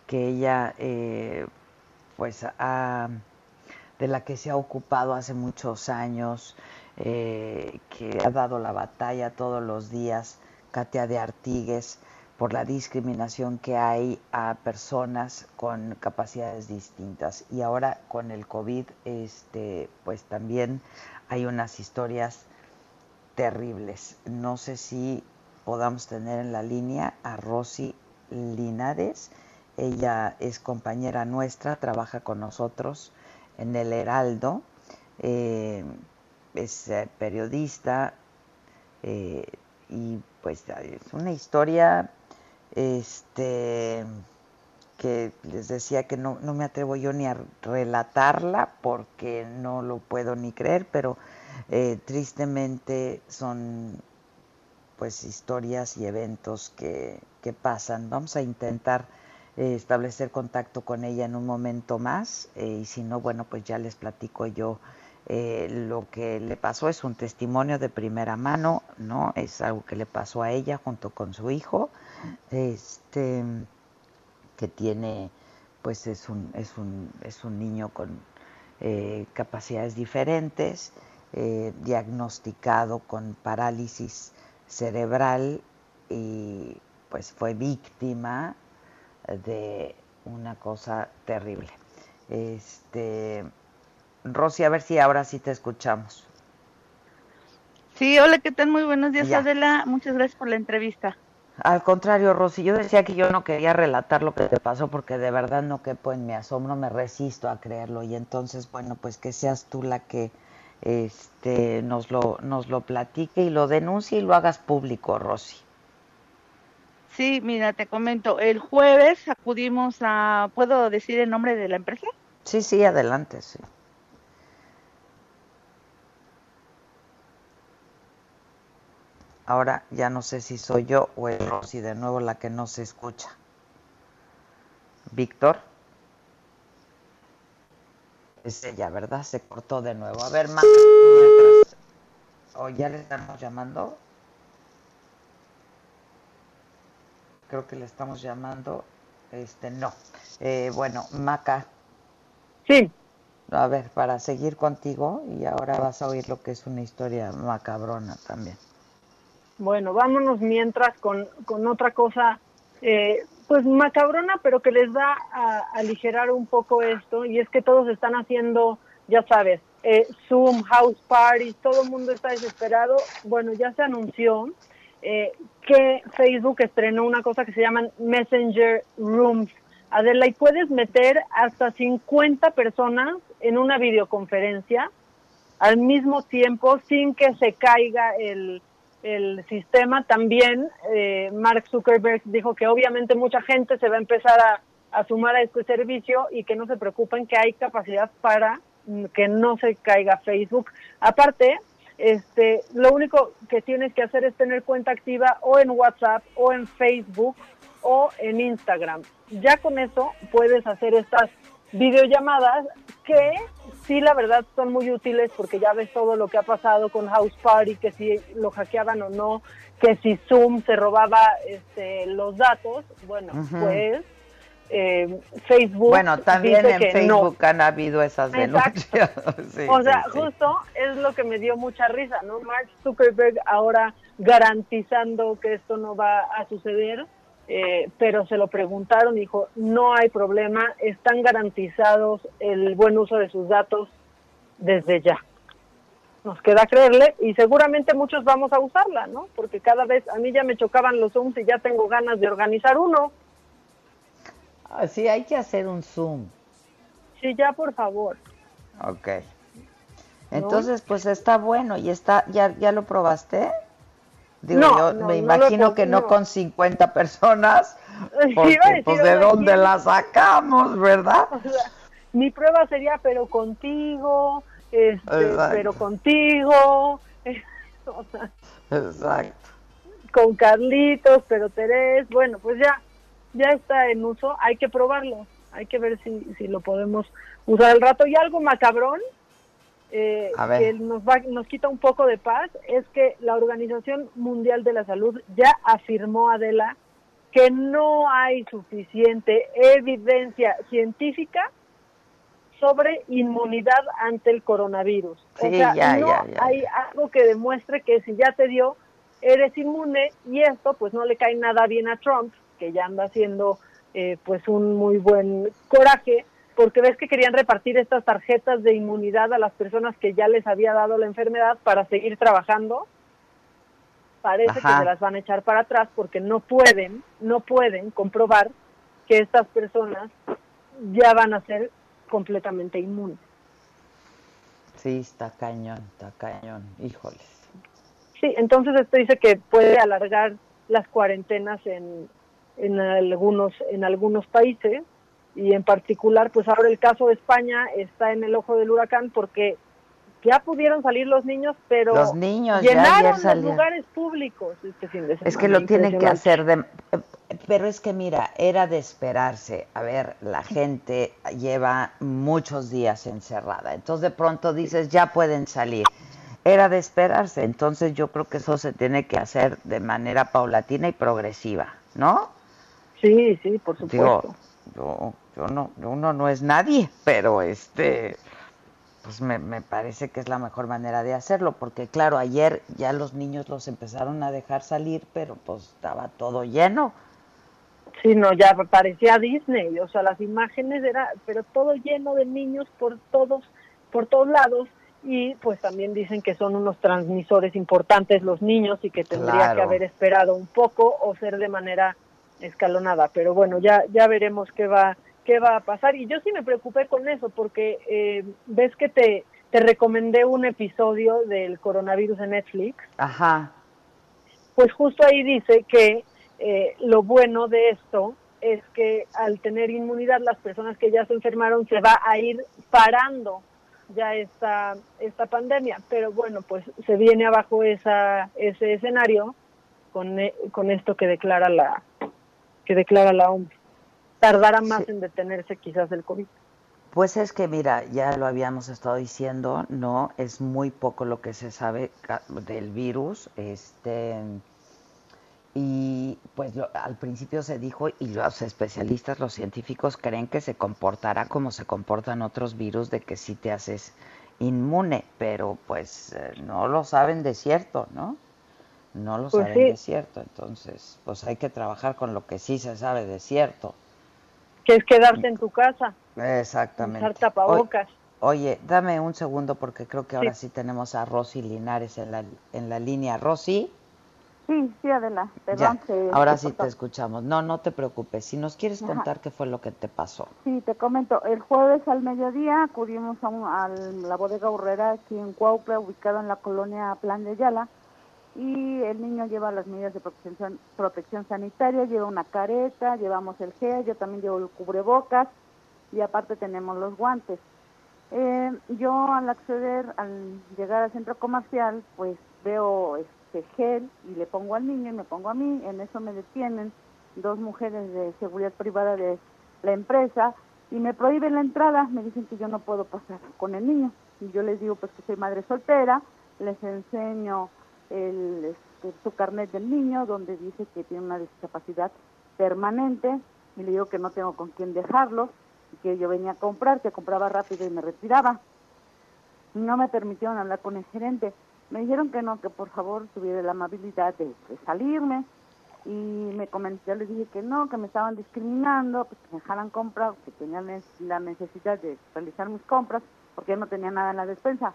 que ella eh, pues ha, de la que se ha ocupado hace muchos años, que ha dado la batalla todos los días, Katia de Artigues, por la discriminación que hay a personas con capacidades distintas. Y ahora con el COVID, este, pues también hay unas historias terribles. No sé si podamos tener en la línea a Rosy Linares. Ella es compañera nuestra, trabaja con nosotros en el Heraldo, eh, es eh, periodista eh, y pues es una historia este que les decía que no, no me atrevo yo ni a relatarla porque no lo puedo ni creer, pero eh, tristemente son pues historias y eventos que, que pasan. Vamos a intentar eh, establecer contacto con ella en un momento más eh, y si no, bueno, pues ya les platico yo eh, lo que le pasó. Es un testimonio de primera mano, ¿no? Es algo que le pasó a ella junto con su hijo, este, que tiene, pues es un, es un, es un niño con eh, capacidades diferentes, eh, diagnosticado con parálisis cerebral y pues fue víctima de una cosa terrible. Este, Rosy, a ver si ahora sí te escuchamos. Sí, hola, ¿qué tal? Muy buenos días, Ya. Adela. Muchas gracias por la entrevista. Al contrario, Rosy, yo decía que yo no quería relatar lo que te pasó porque de verdad no quepo en mi asombro, me resisto a creerlo y entonces, bueno, pues que seas tú la que este, nos, lo, nos lo platique y lo denuncie y lo hagas público, Rosy. Sí, mira, te comento. El jueves acudimos a. ¿Puedo decir el nombre de la empresa? Sí, sí, adelante, sí. Ahora ya no sé si soy yo o es Rosy de nuevo la que no se escucha. Víctor. Es ella, ¿verdad? Se cortó de nuevo. A ver, Maca, mientras- ¿O ya le estamos llamando? Creo que le estamos llamando. Este, no. Eh, bueno, Maca. Sí. A ver, para seguir contigo, y ahora vas a oír lo que es una historia macabrona también. Bueno, vámonos mientras con, con otra cosa, eh, pues macabrona, pero que les va a aligerar un poco esto, y es que todos están haciendo, ya sabes, eh, Zoom, house parties, todo el mundo está desesperado. Bueno, ya se anunció eh, que Facebook estrenó una cosa que se llaman Messenger Rooms. Adela, y puedes meter hasta 50 personas en una videoconferencia al mismo tiempo sin que se caiga el, el sistema, también eh, Mark Zuckerberg dijo que obviamente mucha gente se va a empezar a, a sumar a este servicio y que no se preocupen que hay capacidad para mm, que no se caiga Facebook. Aparte, este, lo único que tienes que hacer es tener cuenta activa o en WhatsApp o en Facebook o en Instagram. Ya con eso puedes hacer estas videollamadas que sí la verdad son muy útiles porque ya ves todo lo que ha pasado con House Party, que si lo hackeaban o no, que si Zoom se robaba este, los datos, bueno, pues eh, Facebook. Bueno, también en Facebook no. han habido esas denuncias. Sí, o sea, sí, sí. justo es lo que me dio mucha risa, ¿no? Mark Zuckerberg ahora garantizando que esto no va a suceder, eh, pero se lo preguntaron, dijo, no hay problema, están garantizados el buen uso de sus datos desde ya. Nos queda creerle y seguramente muchos vamos a usarla, ¿no? Porque cada vez a mí ya me chocaban los Zooms y ya tengo ganas de organizar uno. Ah, Sí, hay que hacer un Zoom. Sí, ya por favor. Ok. Entonces, pues está bueno y está, ¿ya, ya lo probaste? Digo, No, yo no, me imagino que no con 50 personas, porque pues de dónde ¿quién? la sacamos, ¿verdad? O sea, mi prueba sería, pero contigo, este, pero contigo, o sea, Exacto. con Carlitos, pero Terés, bueno, pues ya, ya está en uso, hay que probarlo, hay que ver si, si lo podemos usar al rato. Y algo macabrón, eh, que nos, va, nos quita un poco de paz, es que la Organización Mundial de la Salud ya afirmó, Adela, que no hay suficiente evidencia científica sobre inmunidad ante el coronavirus. o Sí, sea, ya, no ya, ya, hay algo que demuestre que si ya te dio, eres inmune y esto pues no le cae nada bien a Trump, que ya anda haciendo eh, pues un muy buen coraje, porque ves que querían repartir estas tarjetas de inmunidad a las personas que ya les había dado la enfermedad para seguir trabajando. Parece que se las van a echar para atrás porque no pueden, no pueden comprobar que estas personas ya van a ser completamente inmunes. Sí, está cañón, está cañón, híjoles. Sí, entonces esto dice que puede alargar las cuarentenas en, en algunos en algunos países y en particular, pues ahora el caso de España está en el ojo del huracán porque ya pudieron salir los niños, pero Los niños ya llenaron ayer los lugares públicos este fin de semana. Es que lo tienen que hacer de... Pero es que mira, era de esperarse. A ver, la gente lleva muchos días encerrada. Entonces de pronto dices, ya pueden salir. Era de esperarse. Entonces yo creo que eso se tiene que hacer de manera paulatina y progresiva, ¿no? Sí, sí, por supuesto. Digo, yo, yo no, uno no es nadie, pero este, pues me, me parece que es la mejor manera de hacerlo, porque claro, ayer ya los niños los empezaron a dejar salir, pero pues estaba todo lleno. Sí, no, ya parecía Disney, o sea, las imágenes era, pero todo lleno de niños por todos, por todos lados, y pues también dicen que son unos transmisores importantes los niños y que tendría Claro. que haber esperado un poco o ser de manera escalonada, pero bueno, ya ya veremos qué va qué va a pasar. Y yo sí me preocupé con eso porque eh, ves que te te recomendé un episodio del coronavirus en Netflix. Ajá. pues justo ahí dice que eh, lo bueno de esto es que al tener inmunidad las personas que ya se enfermaron se va a ir parando ya esta esta pandemia. Pero bueno pues se viene abajo esa ese escenario con eh, con esto que declara la que declara la OMS tardará más en detenerse quizás el covid Pues es que mira, ya lo habíamos estado diciendo, no, es muy poco lo que se sabe del virus, este y pues lo- al principio se dijo y los especialistas, los científicos creen que se comportará como se comportan otros virus de que sí te haces inmune, pero pues eh, no lo saben de cierto, ¿no? No lo Pues saben sí. de cierto, entonces pues hay que trabajar con lo que sí se sabe de cierto. Que es quedarse en tu casa Exactamente. usar tapabocas Oye, dame un segundo porque creo que ahora Sí. sí tenemos a Rosy Linares en la, en la línea. Rosy, Sí, sí, Adela. ya, Perdón. se- ahora sí te escuchamos. No, no te preocupes. Si nos quieres Ajá. contar qué fue lo que te pasó. Sí, te comento. El jueves al mediodía acudimos a, un- a la bodega Urrera aquí en Cuautla, ubicado en la colonia Plan de Yala. Y el niño lleva las medidas de protección, protección sanitaria, lleva una careta, llevamos el gel, yo también llevo el cubrebocas y aparte tenemos los guantes. Eh, yo al acceder, al llegar al centro comercial, pues veo este gel y le pongo al niño y me pongo a mí, en eso me detienen dos mujeres de seguridad privada de la empresa y me prohíben la entrada, me dicen que yo no puedo pasar con el niño. Y yo les digo pues que soy madre soltera, les enseño el, este, su carnet del niño donde dice que tiene una discapacidad permanente y le digo que no tengo con quién dejarlo y que yo venía a comprar, que compraba rápido y me retiraba. No me permitieron hablar con el gerente. Me dijeron que no, que por favor tuviera la amabilidad de, salirme y me comenté, les dije que no, que me estaban discriminando, pues que me dejaran comprar, que tenían la necesidad de realizar mis compras porque no tenía nada en la despensa.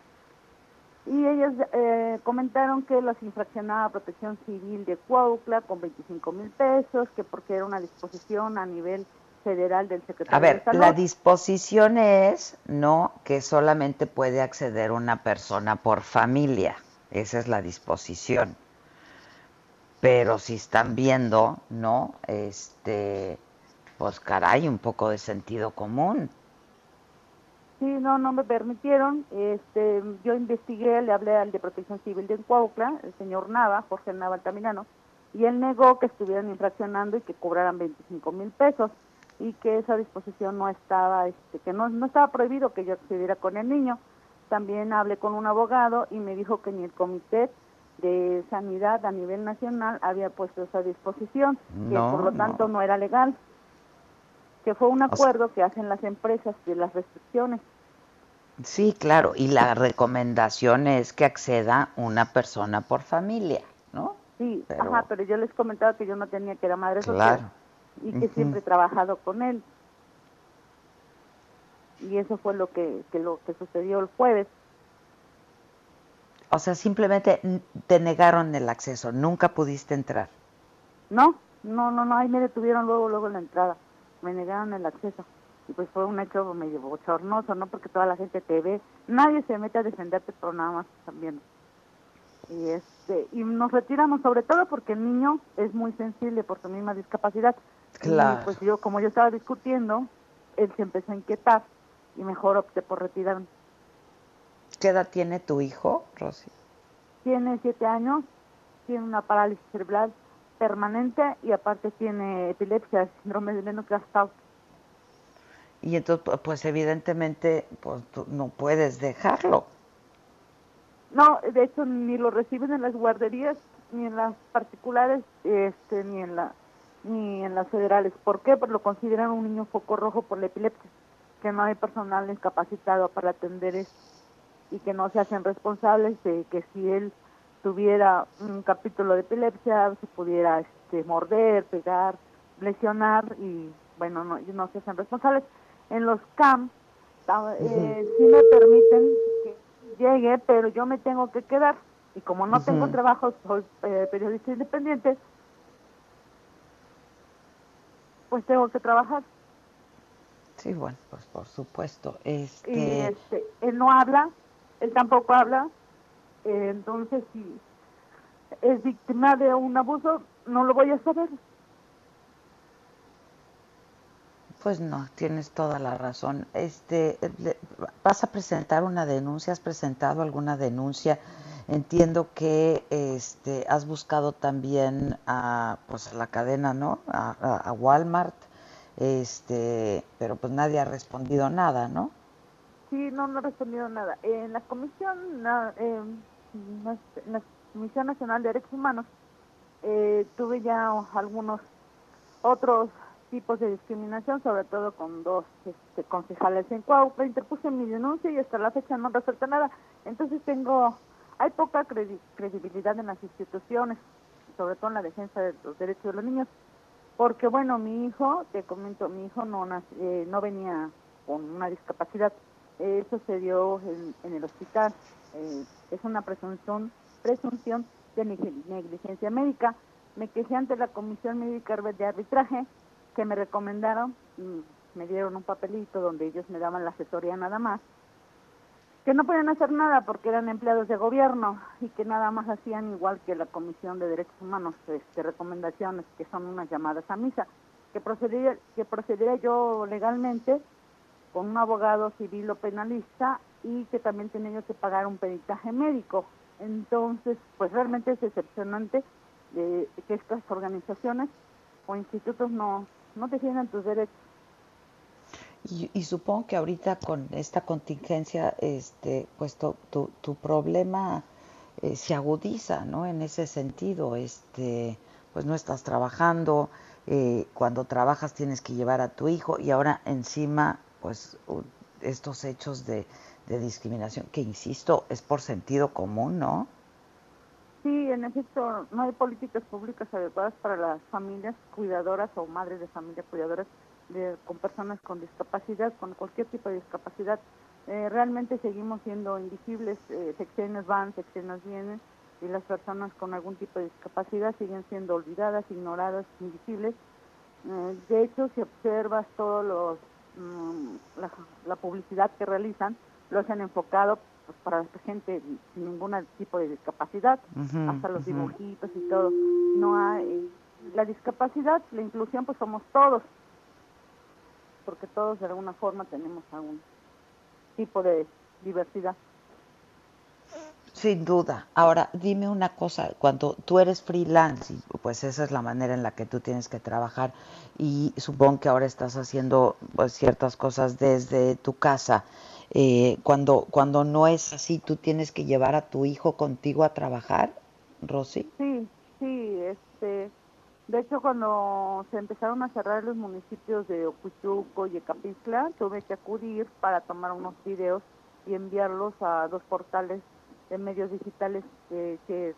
Y ellos eh, comentaron que los infraccionaba Protección Civil de Cuautla con 25 mil pesos, que porque era una disposición a nivel federal del secretario A ver, de Salud. la disposición es no que solamente puede acceder una persona por familia. Esa es la disposición. Pero si están viendo, ¿no? Este, pues caray, un poco de sentido común. Sí, no, no me permitieron. Este, yo investigué, le hablé al de Protección Civil de Cuautla, el señor Nava, Jorge Nava Altamirano, y él negó que estuvieran infraccionando y que cobraran 25 mil pesos y que esa disposición no estaba, este, que no, no estaba prohibido que yo accediera con el niño. También hablé con un abogado y me dijo que ni el comité de sanidad a nivel nacional había puesto esa disposición, que No, por lo tanto no era legal, que fue un sea- acuerdo que hacen las empresas de las restricciones. Sí, claro, y la recomendación es que acceda una persona por familia, ¿no? Sí, Pero- ajá, pero yo les comentaba que yo no tenía que era madre Claro. soltera y que siempre he trabajado con él. Y eso fue lo que, que lo que sucedió el jueves. O sea, simplemente te negaron el acceso, nunca pudiste entrar. No, no, no, no, ahí me detuvieron luego, luego en la entrada. Me negaron el acceso. Y pues fue un hecho medio bochornoso, ¿no? Porque toda la gente te ve. Nadie se mete a defenderte, pero nada más también. Y, este, y nos retiramos sobre todo porque el niño es muy sensible por su misma discapacidad. Claro. Y pues yo, como yo estaba discutiendo, él se empezó a inquietar y mejor opté por retirarme. ¿Qué edad tiene tu hijo, Rosy? Tiene siete años, tiene una parálisis cerebral permanente y aparte tiene epilepsia, síndrome de Lennox-Gastaut. Y entonces, pu- pues evidentemente, pues tú no puedes dejarlo. No, de hecho ni lo reciben en las guarderías, ni en las particulares, este, ni en la, ni en las federales. ¿Por qué? Porque lo consideran un niño foco rojo por la epilepsia, que no hay personal incapacitado para atender esto y que no se hacen responsables de que si él tuviera un capítulo de epilepsia se pudiera este, morder, pegar, lesionar y bueno, no, no se hacen responsables. En los CAM ta- eh, sí me permiten que llegue, pero yo me tengo que quedar. Y como no tengo trabajo, soy eh, periodista independiente, pues tengo que trabajar. Sí, bueno, pues por supuesto. Y Este, este, él no habla, él tampoco habla, eh, entonces si es víctima de un abuso, no lo voy a saber. Pues no, tienes toda la razón. Este, vas a presentar una denuncia, has presentado alguna denuncia. Entiendo que este has buscado también a pues a la cadena, ¿no? A, a- Walmart. Este, pero pues nadie ha respondido nada, ¿no? Sí, no, no he respondido nada. En la Comisión, en la Comisión Nacional de Derechos Humanos, eh, tuve ya algunos otros tipos de discriminación, sobre todo con dos este, concejales en Cuautla. Interpuse mi denuncia y hasta la fecha no resuelto nada. Entonces tengo, hay poca credi- credibilidad en las instituciones, sobre todo en la defensa de los derechos de los niños. Porque bueno, mi hijo, te comento, mi hijo no, eh, no venía con una discapacidad. Eso se dio en, en el hospital. Eh, es una presunción, presunción de neg- negligencia médica. Me quejé ante la Comisión Médica de Arbitraje, que me recomendaron, me dieron un papelito donde ellos me daban la asesoría nada más. que no podían hacer nada porque eran empleados de gobierno y que nada más hacían igual que la Comisión de Derechos Humanos, este, recomendaciones que son unas llamadas a misa, que procedería, que procedería yo legalmente con un abogado civil o penalista y que también tenía yo que pagar un peritaje médico. Entonces, pues realmente es decepcionante de que estas organizaciones o institutos no, no defiendan tus derechos. Y, y supongo que ahorita con esta contingencia, este, pues tu, tu, tu problema eh, se agudiza, ¿no? En ese sentido, este, pues no estás trabajando, eh, cuando trabajas tienes que llevar a tu hijo y ahora encima, pues estos hechos de, de discriminación, que insisto, es por sentido común, ¿no? Sí, en efecto, no hay políticas públicas adecuadas para las familias cuidadoras o madres de familia cuidadoras de, con personas con discapacidad, con cualquier tipo de discapacidad. Eh, realmente seguimos siendo invisibles, eh, sexenios van, sexenios vienen, y las personas con algún tipo de discapacidad siguen siendo olvidadas, ignoradas, invisibles. Eh, de hecho, si observas todos los mm, la, publicidad que realizan, lo hacen enfocado para gente sin ningún tipo de discapacidad, hasta los dibujitos y todo. No hay la discapacidad, la inclusión, pues somos todos, porque todos de alguna forma tenemos algún tipo de diversidad. Sin duda. Ahora, dime una cosa, cuando tú eres freelance, pues esa es la manera en la que tú tienes que trabajar y supongo que ahora estás haciendo pues, ciertas cosas desde tu casa. Eh, cuando, cuando no es así, tú tienes que llevar a tu hijo contigo a trabajar, Rosy. Sí, sí, este, de hecho cuando se empezaron a cerrar los municipios de Ocuchuco y Ecapixtla, tuve que acudir para tomar unos videos y enviarlos a dos portales de medios digitales que, que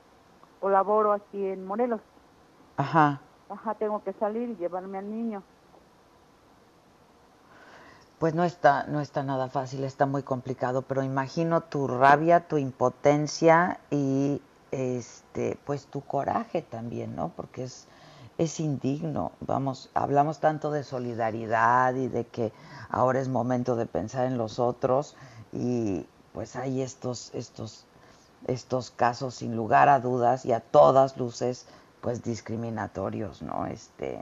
colaboro aquí en Morelos. Ajá. Ajá, tengo que salir y llevarme al niño. Pues no está, no está nada fácil, está muy complicado, pero imagino tu rabia, tu impotencia y este, pues tu coraje también, ¿no? Porque es, es indigno. Vamos, hablamos tanto de solidaridad y de que ahora es momento de pensar en los otros y pues hay estos, estos, estos casos sin lugar a dudas y a todas luces, pues discriminatorios, ¿no? Este,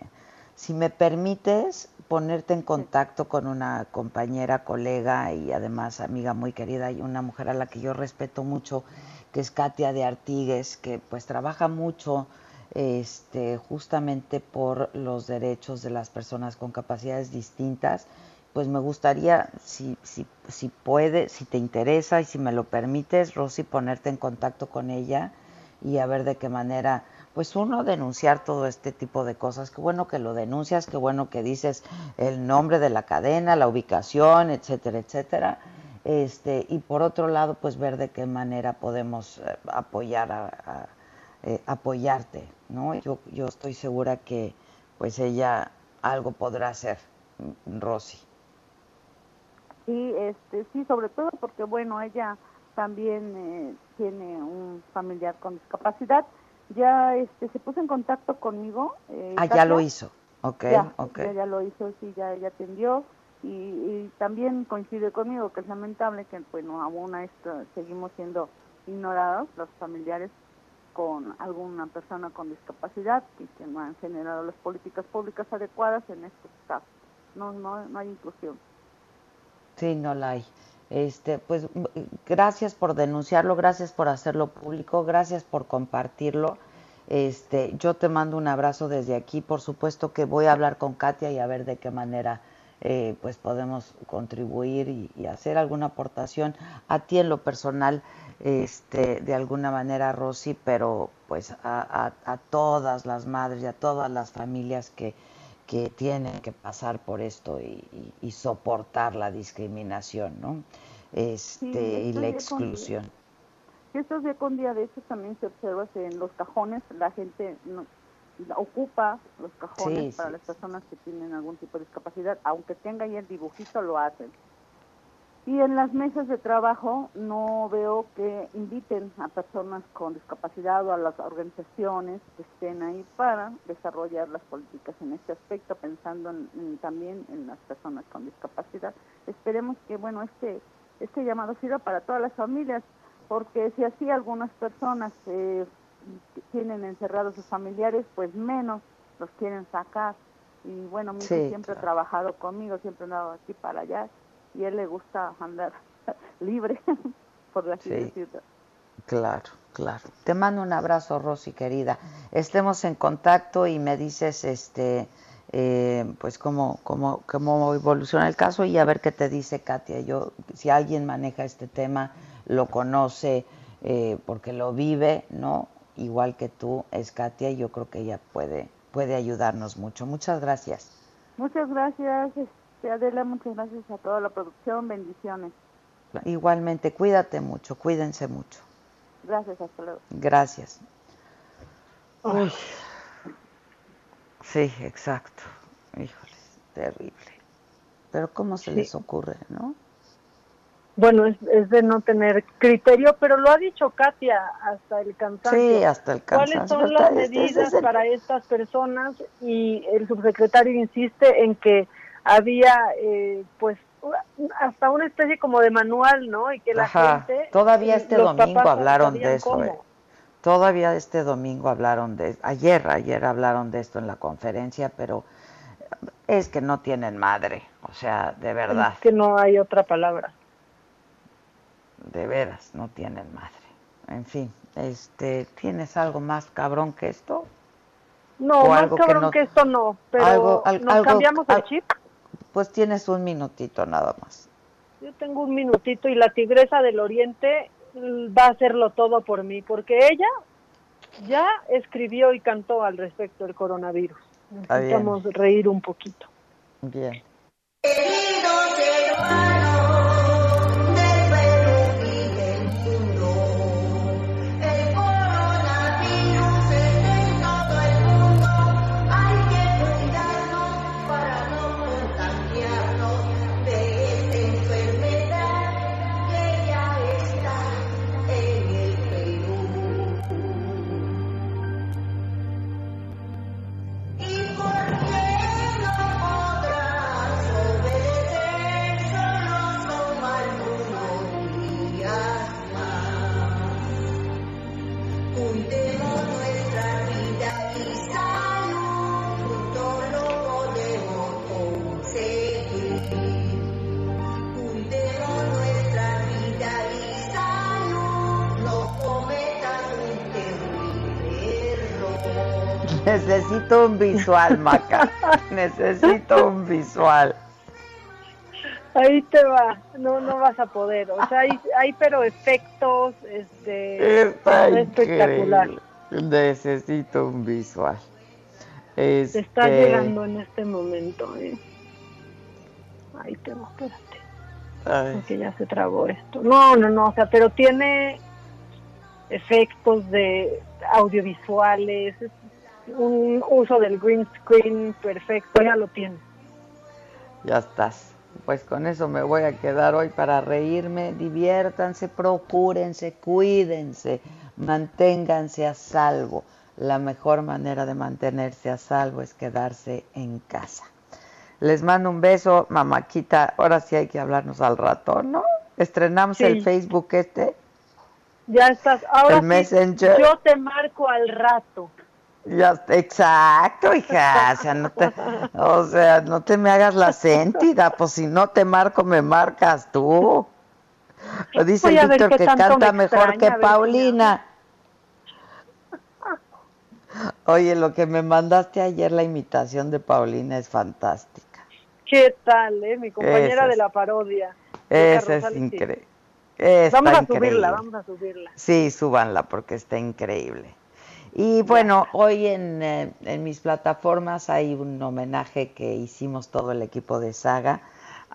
si me permites ponerte en contacto con una compañera, colega y además amiga muy querida y una mujer a la que yo respeto mucho, que es Katia de Artigues, que pues trabaja mucho este, justamente por los derechos de las personas con capacidades distintas, pues me gustaría, si, si, si puede, si te interesa y si me lo permites, Rosy, ponerte en contacto con ella y a ver de qué manera, pues uno, denunciar todo este tipo de cosas. Qué bueno que lo denuncias, qué bueno que dices el nombre de la cadena, la ubicación, etcétera, etcétera. Este, y por otro lado, pues ver de qué manera podemos eh, apoyar a, eh, apoyarte, ¿no? Yo, yo estoy segura que pues ella algo podrá hacer, Rosy. Sí, este, sí, sobre todo porque, bueno, ella también eh, tiene un familiar con discapacidad. Ya este, se puso en contacto conmigo. Eh, Ah, ya lo hizo. Ok, ya, ok. ya, ya lo hizo, sí, ya, ya atendió. Y, y también coincide conmigo que es lamentable que, bueno, aún a esto seguimos siendo ignorados los familiares con alguna persona con discapacidad y que no han generado las políticas públicas adecuadas en estos casos. No, no, no hay inclusión. Sí, no la hay. Este, pues gracias por denunciarlo, gracias por hacerlo público, gracias por compartirlo. Este, yo te mando un abrazo desde aquí. Por supuesto que voy a hablar con Katia y a ver de qué manera eh, pues podemos contribuir y, hacer alguna aportación a ti en lo personal, este, de alguna manera, Rosy, pero pues a- a todas las madres y a todas las familias que, que tienen que pasar por esto y, y- y soportar la discriminación, ¿no? Este, y la exclusión. Sí, esto es día con día, de hecho también se observa que en los cajones la gente no- ocupa los cajones Sí, para sí, las personas que tienen algún tipo de discapacidad, aunque tenga ahí el dibujito lo hacen. Y en las mesas de trabajo no veo que inviten a personas con discapacidad o a las organizaciones que estén ahí para desarrollar las políticas en este aspecto, pensando en- en- también en las personas con discapacidad. Esperemos que, bueno, este este llamado sirva para todas las familias, porque si así algunas personas eh, tienen encerrados sus familiares, pues menos los quieren sacar. Y bueno, mi Sí, siempre ha trabajado conmigo, siempre ha andado aquí para allá, y a él le gusta andar libre, por así Sí. Claro, claro. Te mando un abrazo, Rosy, querida. Estemos en contacto y me dices, este, eh, pues cómo, cómo, cómo evoluciona el caso y a ver qué te dice Katia. Yo, si alguien maneja este tema, lo conoce, eh, porque lo vive, ¿no? Igual que tú, es Katia, y yo creo que ella puede, puede ayudarnos mucho. Muchas gracias. Muchas gracias, este, Adela, muchas gracias a toda la producción, bendiciones. Igualmente, cuídate mucho, cuídense mucho. Gracias, hasta luego. Gracias. Uy. Sí, exacto. Híjole, terrible. Pero ¿cómo se Sí. les ocurre, no? Bueno, es, es de no tener criterio, pero lo ha dicho Katia hasta el cansancio. Sí, hasta el ¿Cuáles cansancio. son Pero las este- medidas es el- para estas personas? Y el subsecretario insiste en que había, eh, pues, hasta una especie como de manual, ¿no? Y que la Ajá. gente... Todavía este domingo hablaron de eso. eh. Todavía este domingo hablaron de ayer, ayer hablaron de esto en la conferencia, pero es que no tienen madre, o sea, de verdad, Es que no hay otra palabra. de veras, no tienen madre. En fin, este, ¿tienes algo más cabrón que esto? No, más algo que cabrón no- que esto no, pero algo- al- nos algo- cambiamos el al- chip. Pues tienes un minutito nada más. Yo tengo un minutito y la tigresa del oriente mm, va a hacerlo todo por mí, porque ella ya escribió y cantó al respecto del coronavirus. Necesitamos reír un poquito. Bien. Queridos hermanos Necesito un visual, Maca. Necesito un visual. Ahí te va, no no vas a poder. O sea, hay, hay pero efectos este Está espectacular. Necesito un visual. Te Este, está llegando en este momento. ¿eh? Ahí te va, espérate. ay, Porque ya se trabó esto. No, no, no, o sea, pero tiene efectos de audiovisuales, es un uso del green screen perfecto, ya lo tiene. ya estás. Pues con eso me voy a quedar hoy para reírme. Diviértanse, procúrense, cuídense, manténganse a salvo. La mejor manera de mantenerse a salvo es quedarse en casa. Les mando un beso, mamáquita. Ahora sí hay que hablarnos al rato, ¿no? Estrenamos Sí. el Facebook este. Ya estás. Ahora El sí, Messenger. yo te marco al rato. Ya, exacto, hija. O sea, no te, o sea, no te me hagas la sentida, pues si no te marco, me marcas tú. Lo dice Víctor que canta me mejor que Paulina. Oye, lo que me mandaste ayer, la imitación de Paulina es fantástica. ¿Qué tal, eh? Mi compañera de la parodia. Esa es increíble. Vamos a subirla, vamos a subirla. Sí, súbanla porque está increíble. Y bueno, hoy en, eh, en mis plataformas hay un homenaje que hicimos todo el equipo de Saga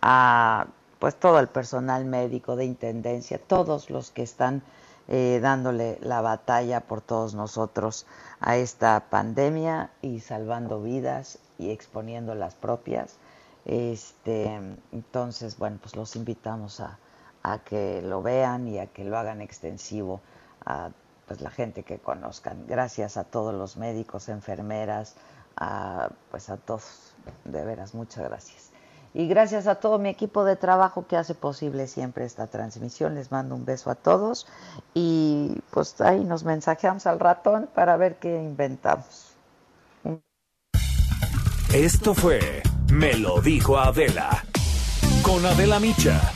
a pues todo el personal médico de intendencia, todos los que están eh, dándole la batalla por todos nosotros a esta pandemia y salvando vidas y exponiendo las propias. Este, entonces, bueno, pues los invitamos a, a que lo vean y a que lo hagan extensivo a pues la gente que conozcan. Gracias a todos los médicos, enfermeras, a, pues a todos, de veras, muchas gracias. Y gracias a todo mi equipo de trabajo que hace posible siempre esta transmisión. Les mando un beso a todos y pues ahí nos mensajeamos al ratón para ver qué inventamos. Esto fue Me lo dijo Adela. Con Adela Micha.